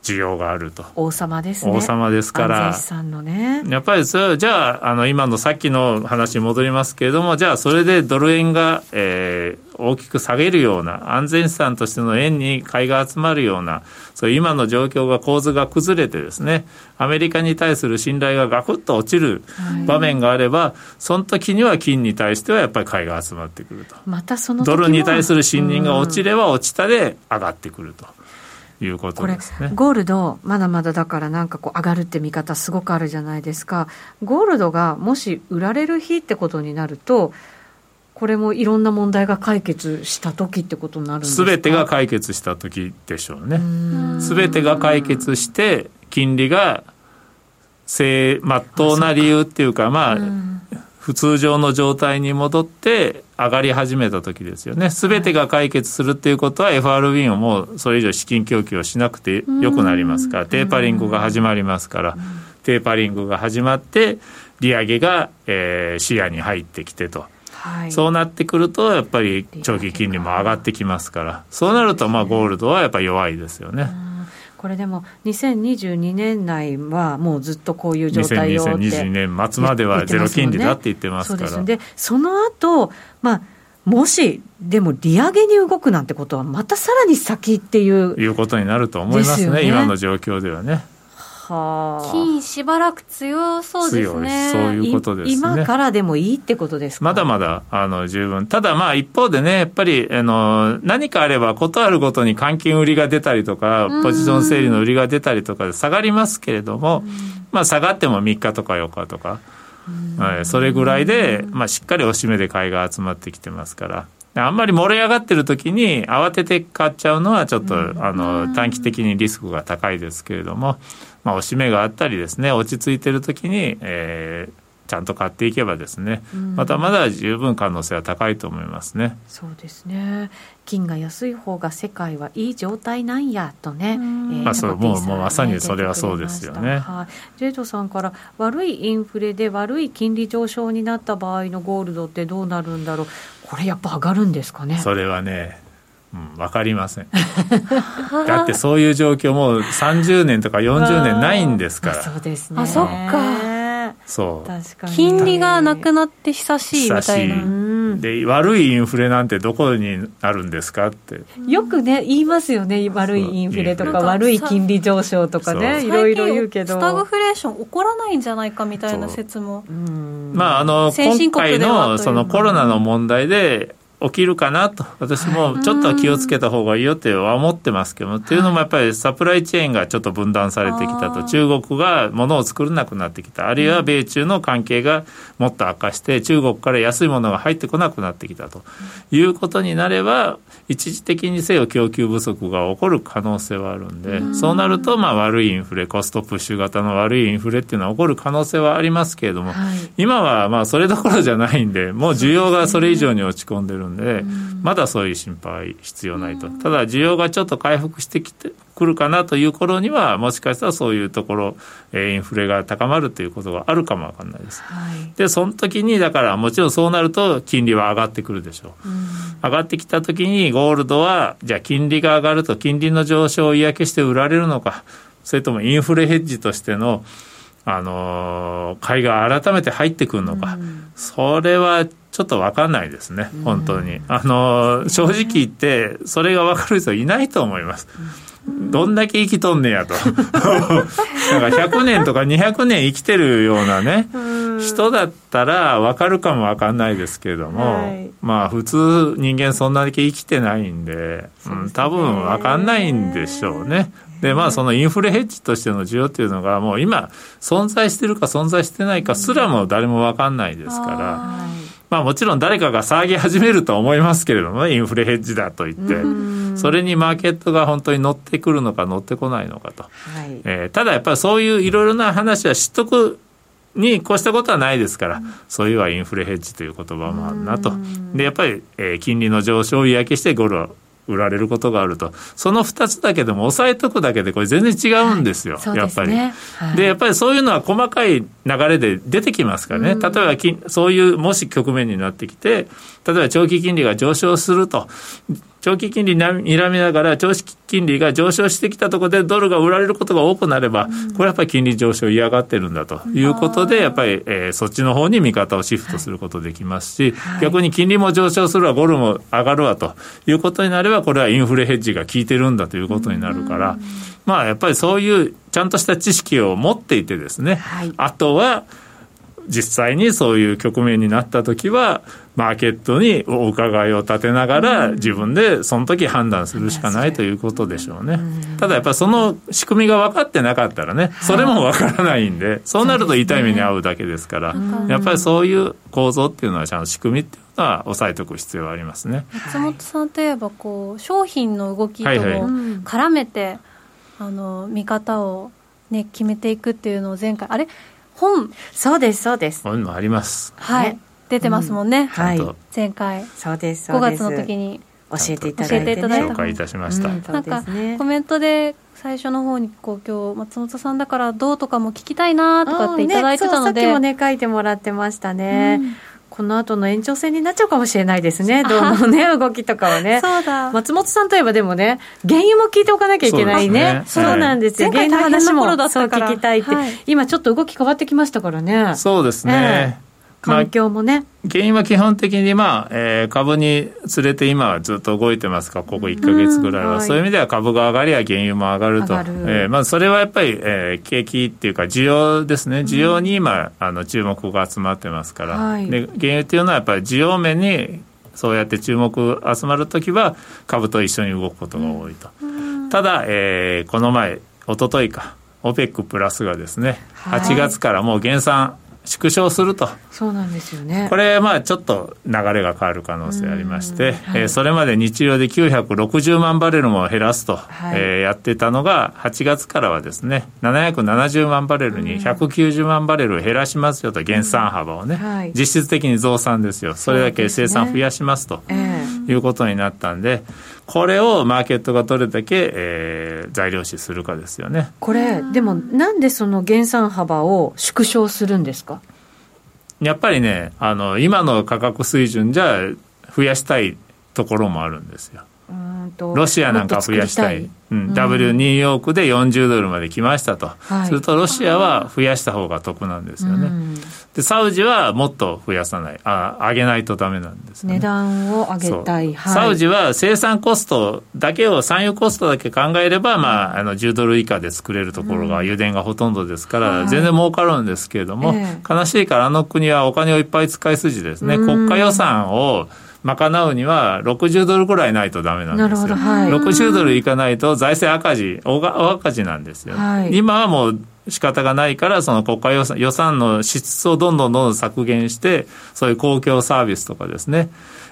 需要があると、王様ですね。王様ですから。安全資産のね。やっぱりそれじゃああの今のさっきの話に戻りますけれどもじゃあそれでドル円が、えー、大きく下げるような安全資産としての円に買いが集まるようなそう今の状況が構図が崩れてですねアメリカに対する信頼がガクッと落ちる場面があれば、はい、その時には金に対してはやっぱり買いが集まってくると。またそのドルに対する信任が落ちれば落ちたで上がってくると。いうことですね。ゴールド、まだまだだからなんかこう上がるって見方すごくあるじゃないですか。ゴールドがもし売られる日ってことになると、これもいろんな問題が解決した時ってことになるんですか？全てが解決した時でしょうね。全てが解決して、金利が正まっとうな理由っていうか、まあ、普通常の状態に戻って上がり始めた時ですよね。すべてが解決するっていうことは FRB ももうそれ以上資金供給をしなくてよくなりますから、テーパリングが始まりますから、テーパリングが始まって、利上げが、えー、視野に入ってきてと。はい、そうなってくると、やっぱり長期金利も上がってきますから、そうなると、まあ、ゴールドはやっぱり弱いですよね。これでも2022年内はもうずっとこういう状態をって2022年末まではゼロ金利だって言ってますから。そうです。でその後まあもしでも利上げに動くなんてことはまたさらに先っていういうことになると思いますね、ね、今の状況ではね。は金しばらく強そうですね。そういうことですね。今からでもいいってことですか？まだまだあの十分。ただまあ一方でねやっぱりあの何かあればことあるごとに換金売りが出たりとかポジション整理の売りが出たりとかで下がりますけれども、まあ下がっても3日とか4日とか、はい、それぐらいで、まあ、しっかりおしめで買いが集まってきてますから。あんまり盛り上がってる時に慌てて買っちゃうのはちょっと、あの短期的にリスクが高いですけれども、まあ、押し目があったりですね落ち着いてる時に、えー、ちゃんと買っていけばですね、またまだ十分可能性は高いと思いますね。そうですね。金が安い方が世界はいい状態なんやとね。まあそうもうもうまさにそれはそうですよね。はい。ジェイドさんから悪いインフレで悪い金利上昇になった場合のゴールドってどうなるんだろう。これやっぱ上がるんですかね。それはね。うん、分かりません。だってそういう状況もう30年とか40年ないんですから。そうですね。あそっか。そう。確かに。金利がなくなって久しいみたいな。で悪いインフレなんてどこにあるんですかって。よくね言いますよね。悪いインフレとか悪い金利上昇とかね。いろいろ言うけど。スタグフレーション起こらないんじゃないかみたいな説も。まああの今回のそのコロナの問題で起きるかなと、私もちょっと気をつけた方がいいよっては思ってますけども、っていうのもやっぱりサプライチェーンがちょっと分断されてきたと、中国が物を作れなくなってきた、あるいは米中の関係がもっと悪化して、中国から安いものが入ってこなくなってきたと。いうことになれば、一時的にせよ供給不足が起こる可能性はあるんで、そうなると、まあ悪いインフレ、コストプッシュ型の悪いインフレっていうのは起こる可能性はありますけれども、今はまあそれどころじゃないんで、もう需要がそれ以上に落ち込んでるんで、まだそういう心配必要ないと。ただ需要がちょっと回復してきてくるかなという頃には、もしかしたらそういうところ、えインフレが高まるということがあるかもわかんないです。はい、で、その時に、だからもちろんそうなると金利は上がってくるでしょう。うん、上がってきた時にゴールドは、じゃあ金利が上がると金利の上昇を嫌気して売られるのか、それともインフレヘッジとしてのあの買いが改めて入ってくるのか、うん、それはちょっと分かんないですね、本当に。あの正直言って、それが分かる人いないと思います。どんだけ生きとんねやと。だから100年とか200年生きてるようなね、人だったら分かるかも分かんないですけれども、はい、まあ普通人間そんなだけ生きてないんで、うん、多分分かんないんでしょうね。で、まあ、そのインフレヘッジとしての需要っていうのが、もう今、存在してるか存在してないかすらも誰も分かんないですから、まあ、もちろん誰かが騒ぎ始めるとは思いますけれどもね、インフレヘッジだと言って、それにマーケットが本当に乗ってくるのか乗ってこないのかと。はい、えー、ただやっぱりそういういろいろな話は知っとくに越したことはないですから、そういうはインフレヘッジという言葉もあるなと。で、やっぱり、えー、金利の上昇を嫌気してゴル売られることがあると。その2つだけでも押さえとくだけでこれ全然違うんですよ、はい、やっぱり。で、ねはい、やっぱりそういうのは細かい流れで出てきますからね。例えばそういうもし局面になってきて、例えば長期金利が上昇すると。長期金利にらみながら、長期金利が上昇してきたところでドルが売られることが多くなれば、これはやっぱり金利上昇嫌がってるんだと。いうことで、やっぱり、えー、そっちの方に見方をシフトすることできますし、はい、逆に金利も上昇するわ、ゴルも上がるわと。いうことになれば、これはインフレヘッジが効いてるんだということになるから、まあやっぱりそういうちゃんとした知識を持っていてですね、はい、あとは、実際にそういう局面になった時は、マーケットにお伺いを立てながら、自分でその時判断するしかないということでしょうね。ただやっぱりその仕組みが分かってなかったらね、それも分からないんで、そうなると痛い目に遭うだけですから、やっぱりそういう構造っていうのは、ちゃんと仕組みっていうのは押さえておく必要はありますね。松本さんといえばこう、商品の動きとも絡めて、あの見方を、ね、決めていくっていうのを前回、あれ？本。そうですそうです。本もあります。はい、出てますもんね、うん、はい。前回。そうです5月の時に。教えていただいて、ね、紹介いたしました、うん、なんかコメントで最初の方にこう今日松本さんだからどうとかも聞きたいなとかっていただいてたので、ね、さっきもね書いてもらってましたね、うんこの後の延長戦になっちゃうかもしれないですね、どうもね、動きとかはね。そうだ。松本さんといえばでもね、原油も聞いておかなきゃいけないね。そう、ね,、なんですよ。原油の話もそう聞きたいって、はい、今ちょっと動き変わってきましたからね。そうですね。えー環境もね、まあ、原因は基本的に、まあえー、株に連れて今はずっと動いてますか？ここ1か月ぐらいは、うん、そういう意味では株が上がりゃ原油も上がると。えー、まあ、それはやっぱり、えー、景気っていうか需要ですね。需要に今、あの注目が集まってますから、はい、で原油っていうのはやっぱり需要面にそうやって注目集まるときは株と一緒に動くことが多いと、うん、ただ、えー、この前一昨日か。OPEC プラスがですね、はい、8月からもう減産縮小すると。そうなんですよね。これ、まあ、ちょっと流れが変わる可能性ありまして、はい、えー、それまで日量で960万バレルも減らすと、はい、えー、やってたのが、8月からはですね、770万バレルに190万バレル減らしますよと、減産幅をね、はい、実質的に増産ですよ。それだけ生産増やしますと、いうことになったんで、これをマーケットがどれだけ、えー、材料視するかですよね。これ、でも、なんでその減産幅を縮小するんですか？やっぱりね、あの今の価格水準じゃ増やしたいところもあるんですよ。ロシアなんか増やしたい、うん、W ニューヨークで40ドルまで来ましたと、はい、するとロシアは増やした方が得なんですよね。でサウジはもっと増やさない。あ上げないとダメなんです、ね、値段を上げたい、はい、サウジは生産コストだけを産油コストだけ考えれば、まあ、あの10ドル以下で作れるところが油田がほとんどですから、全然儲かるんですけれども、はい、悲しいからあの国はお金をいっぱい使い筋ですね、国家予算を賄うには60ドルぐらいないとダメなんですよ。はい、60ドルいかないと財政赤字、大赤字なんですよ。はい、今はもう仕方がないから、その国家予算予算の支出をどんどんどんどん削減して、そういう公共サービスとかですね、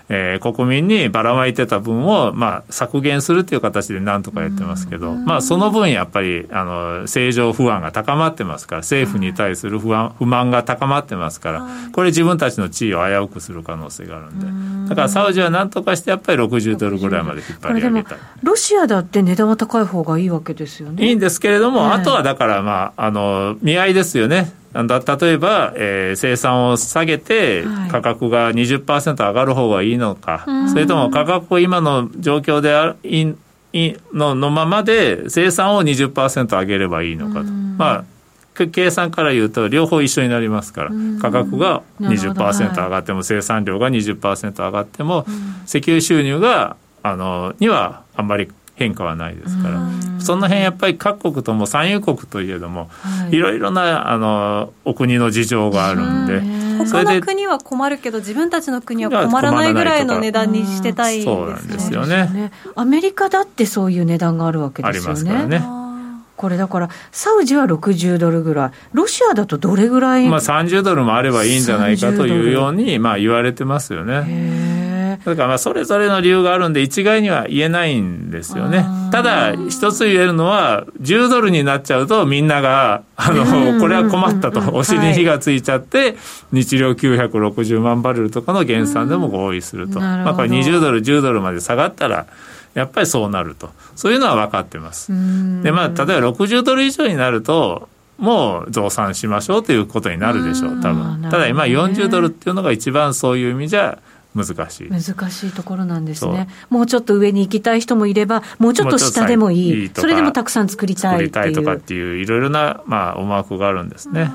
えー、国民にばらまいてた分を、まあ、削減するっていう形でなんとかやってますけど、まあ、その分やっぱり、あの、正常不安が高まってますから、政府に対する不安、不満が高まってますから、これ自分たちの地位を危うくする可能性があるんで、だからサウジはなんとかしてやっぱり60ドルぐらいまで引っ張り上げたロシアだって値段は高い方がいいわけですよね。いいんですけれども、あとはだから、まあ、あの、見合いですよね。だ例えば、えー、生産を下げて、価格が20%上がる方がいいのか、はい、それとも価格を今の状況であいいののままで生産を20%上げればいいのかと。まあ計算から言うと両方一緒になりますから。価格が20%上がっても生産量が20%上がっても石油収入があのにはあんまり変化はないですから、その辺やっぱり各国とも産油国といえども、はい、いろいろなあのお国の事情があるんで。他の国は困るけど自分たちの国は困らないぐらいの値段にしてたい、ね、そうなんですよね。アメリカだってそういう値段があるわけですよね。ありますからね。これだから、サウジは60ドルぐらい、ロシアだとどれぐらい、まあ、30ドルもあればいいんじゃないかというように、まあ、言われてますよね。だからまあそれぞれの理由があるんで一概には言えないんですよね。ただ一つ言えるのは10ドルになっちゃうとみんながあのこれは困ったとお尻に火がついちゃって日量960万バレルとかの減産でも合意すると。まあこれ20ドル10ドルまで下がったらやっぱりそうなると。そういうのは分かってます。でまあ例えば60ドル以上になるともう増産しましょうということになるでしょう、多分。ただ今40ドルっていうのが一番そういう意味じゃ難しい。難しいところなんですね、もうちょっと上に行きたい人もいれば、もうちょっと下でもいい、それでもたくさん作りたい作りたいとかっていう、いろいろな、まあ、思惑があるんですね。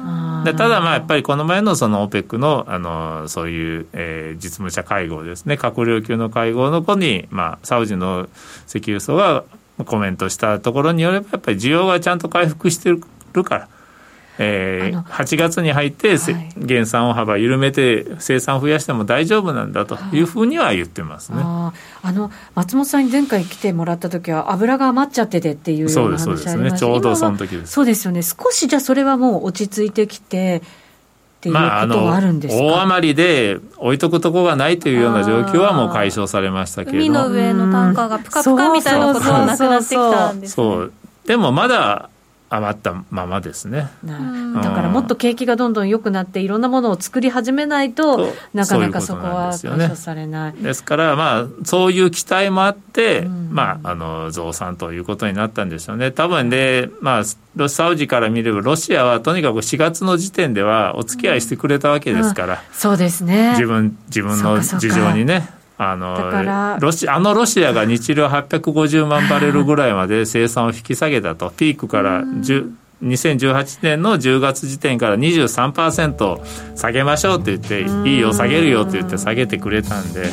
でただ、まあ、やっぱりこの前のその OPEC のあのそういう、えー、実務者会合ですね、閣僚級の会合の子に、まあ、サウジの石油層がコメントしたところによれば、やっぱり需要がちゃんと回復してるから。えー、8月に入って、はい、減産幅緩めて生産増やしても大丈夫なんだとい。うふうには言ってますね。あの松本さんに前回来てもらった時は油が余っちゃっててっていうような話ありましたそうですね。ちょうどその時です。そうですよね。少しじゃそれはもう落ち着いてきてっていうことはあるんですか、まあ、大余りで置いとくとこがないというような状況はもう解消されましたけれど。海の上のタンカーがプカプカみたいなことはなくなってきたんです、ね、そう。でもまだ余ったままですね、だからもっと景気がどんどん良くなっていろんなものを作り始めないとなかなかそこは解消されない。ですからまあそういう期待もあって、うん、まああの増産ということになったんでしょうね。多分でまあサウジから見ればロシアはとにかく4月の時点ではお付き合いしてくれたわけですから、うん。うん、そうですね。自分自分の事情にねあのロシあのロシアが日量850万バレルぐらいまで生産を引き下げたと、ピークから2018年の10月時点から23%下げましょうって言って、いいよ、下げるよって言って下げてくれたんで、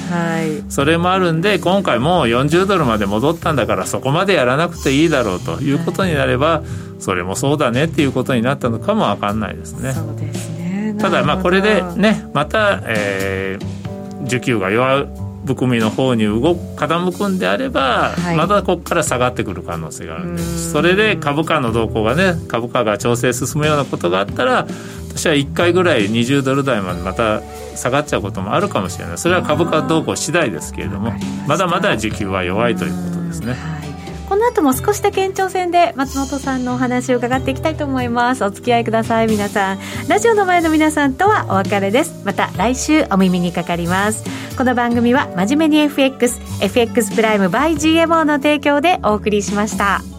それもあるんで、今回もう40ドルまで戻ったんだから、そこまでやらなくていいだろうということになれば、それもそうだねっていうことになったのかも分かんないですね。ただ、まあこれでね、また、えー、需給が弱含みの方に動く傾くんであれば、はい、またここから下がってくる可能性があるんで。それで株価の動向がね株価が調整進むようなことがあったら私は1回ぐらい20ドル台までまた下がっちゃうこともあるかもしれない。それは株価動向次第ですけれどもまだまだ需給は弱いということですね。この後も少しだけ延長戦で松本さんのお話を伺っていきたいと思います。お付き合いください皆さん。ラジオの前の皆さんとはお別れです。また来週お耳にかかります。この番組は真面目に FXFX プライム by GMO の提供でお送りしました。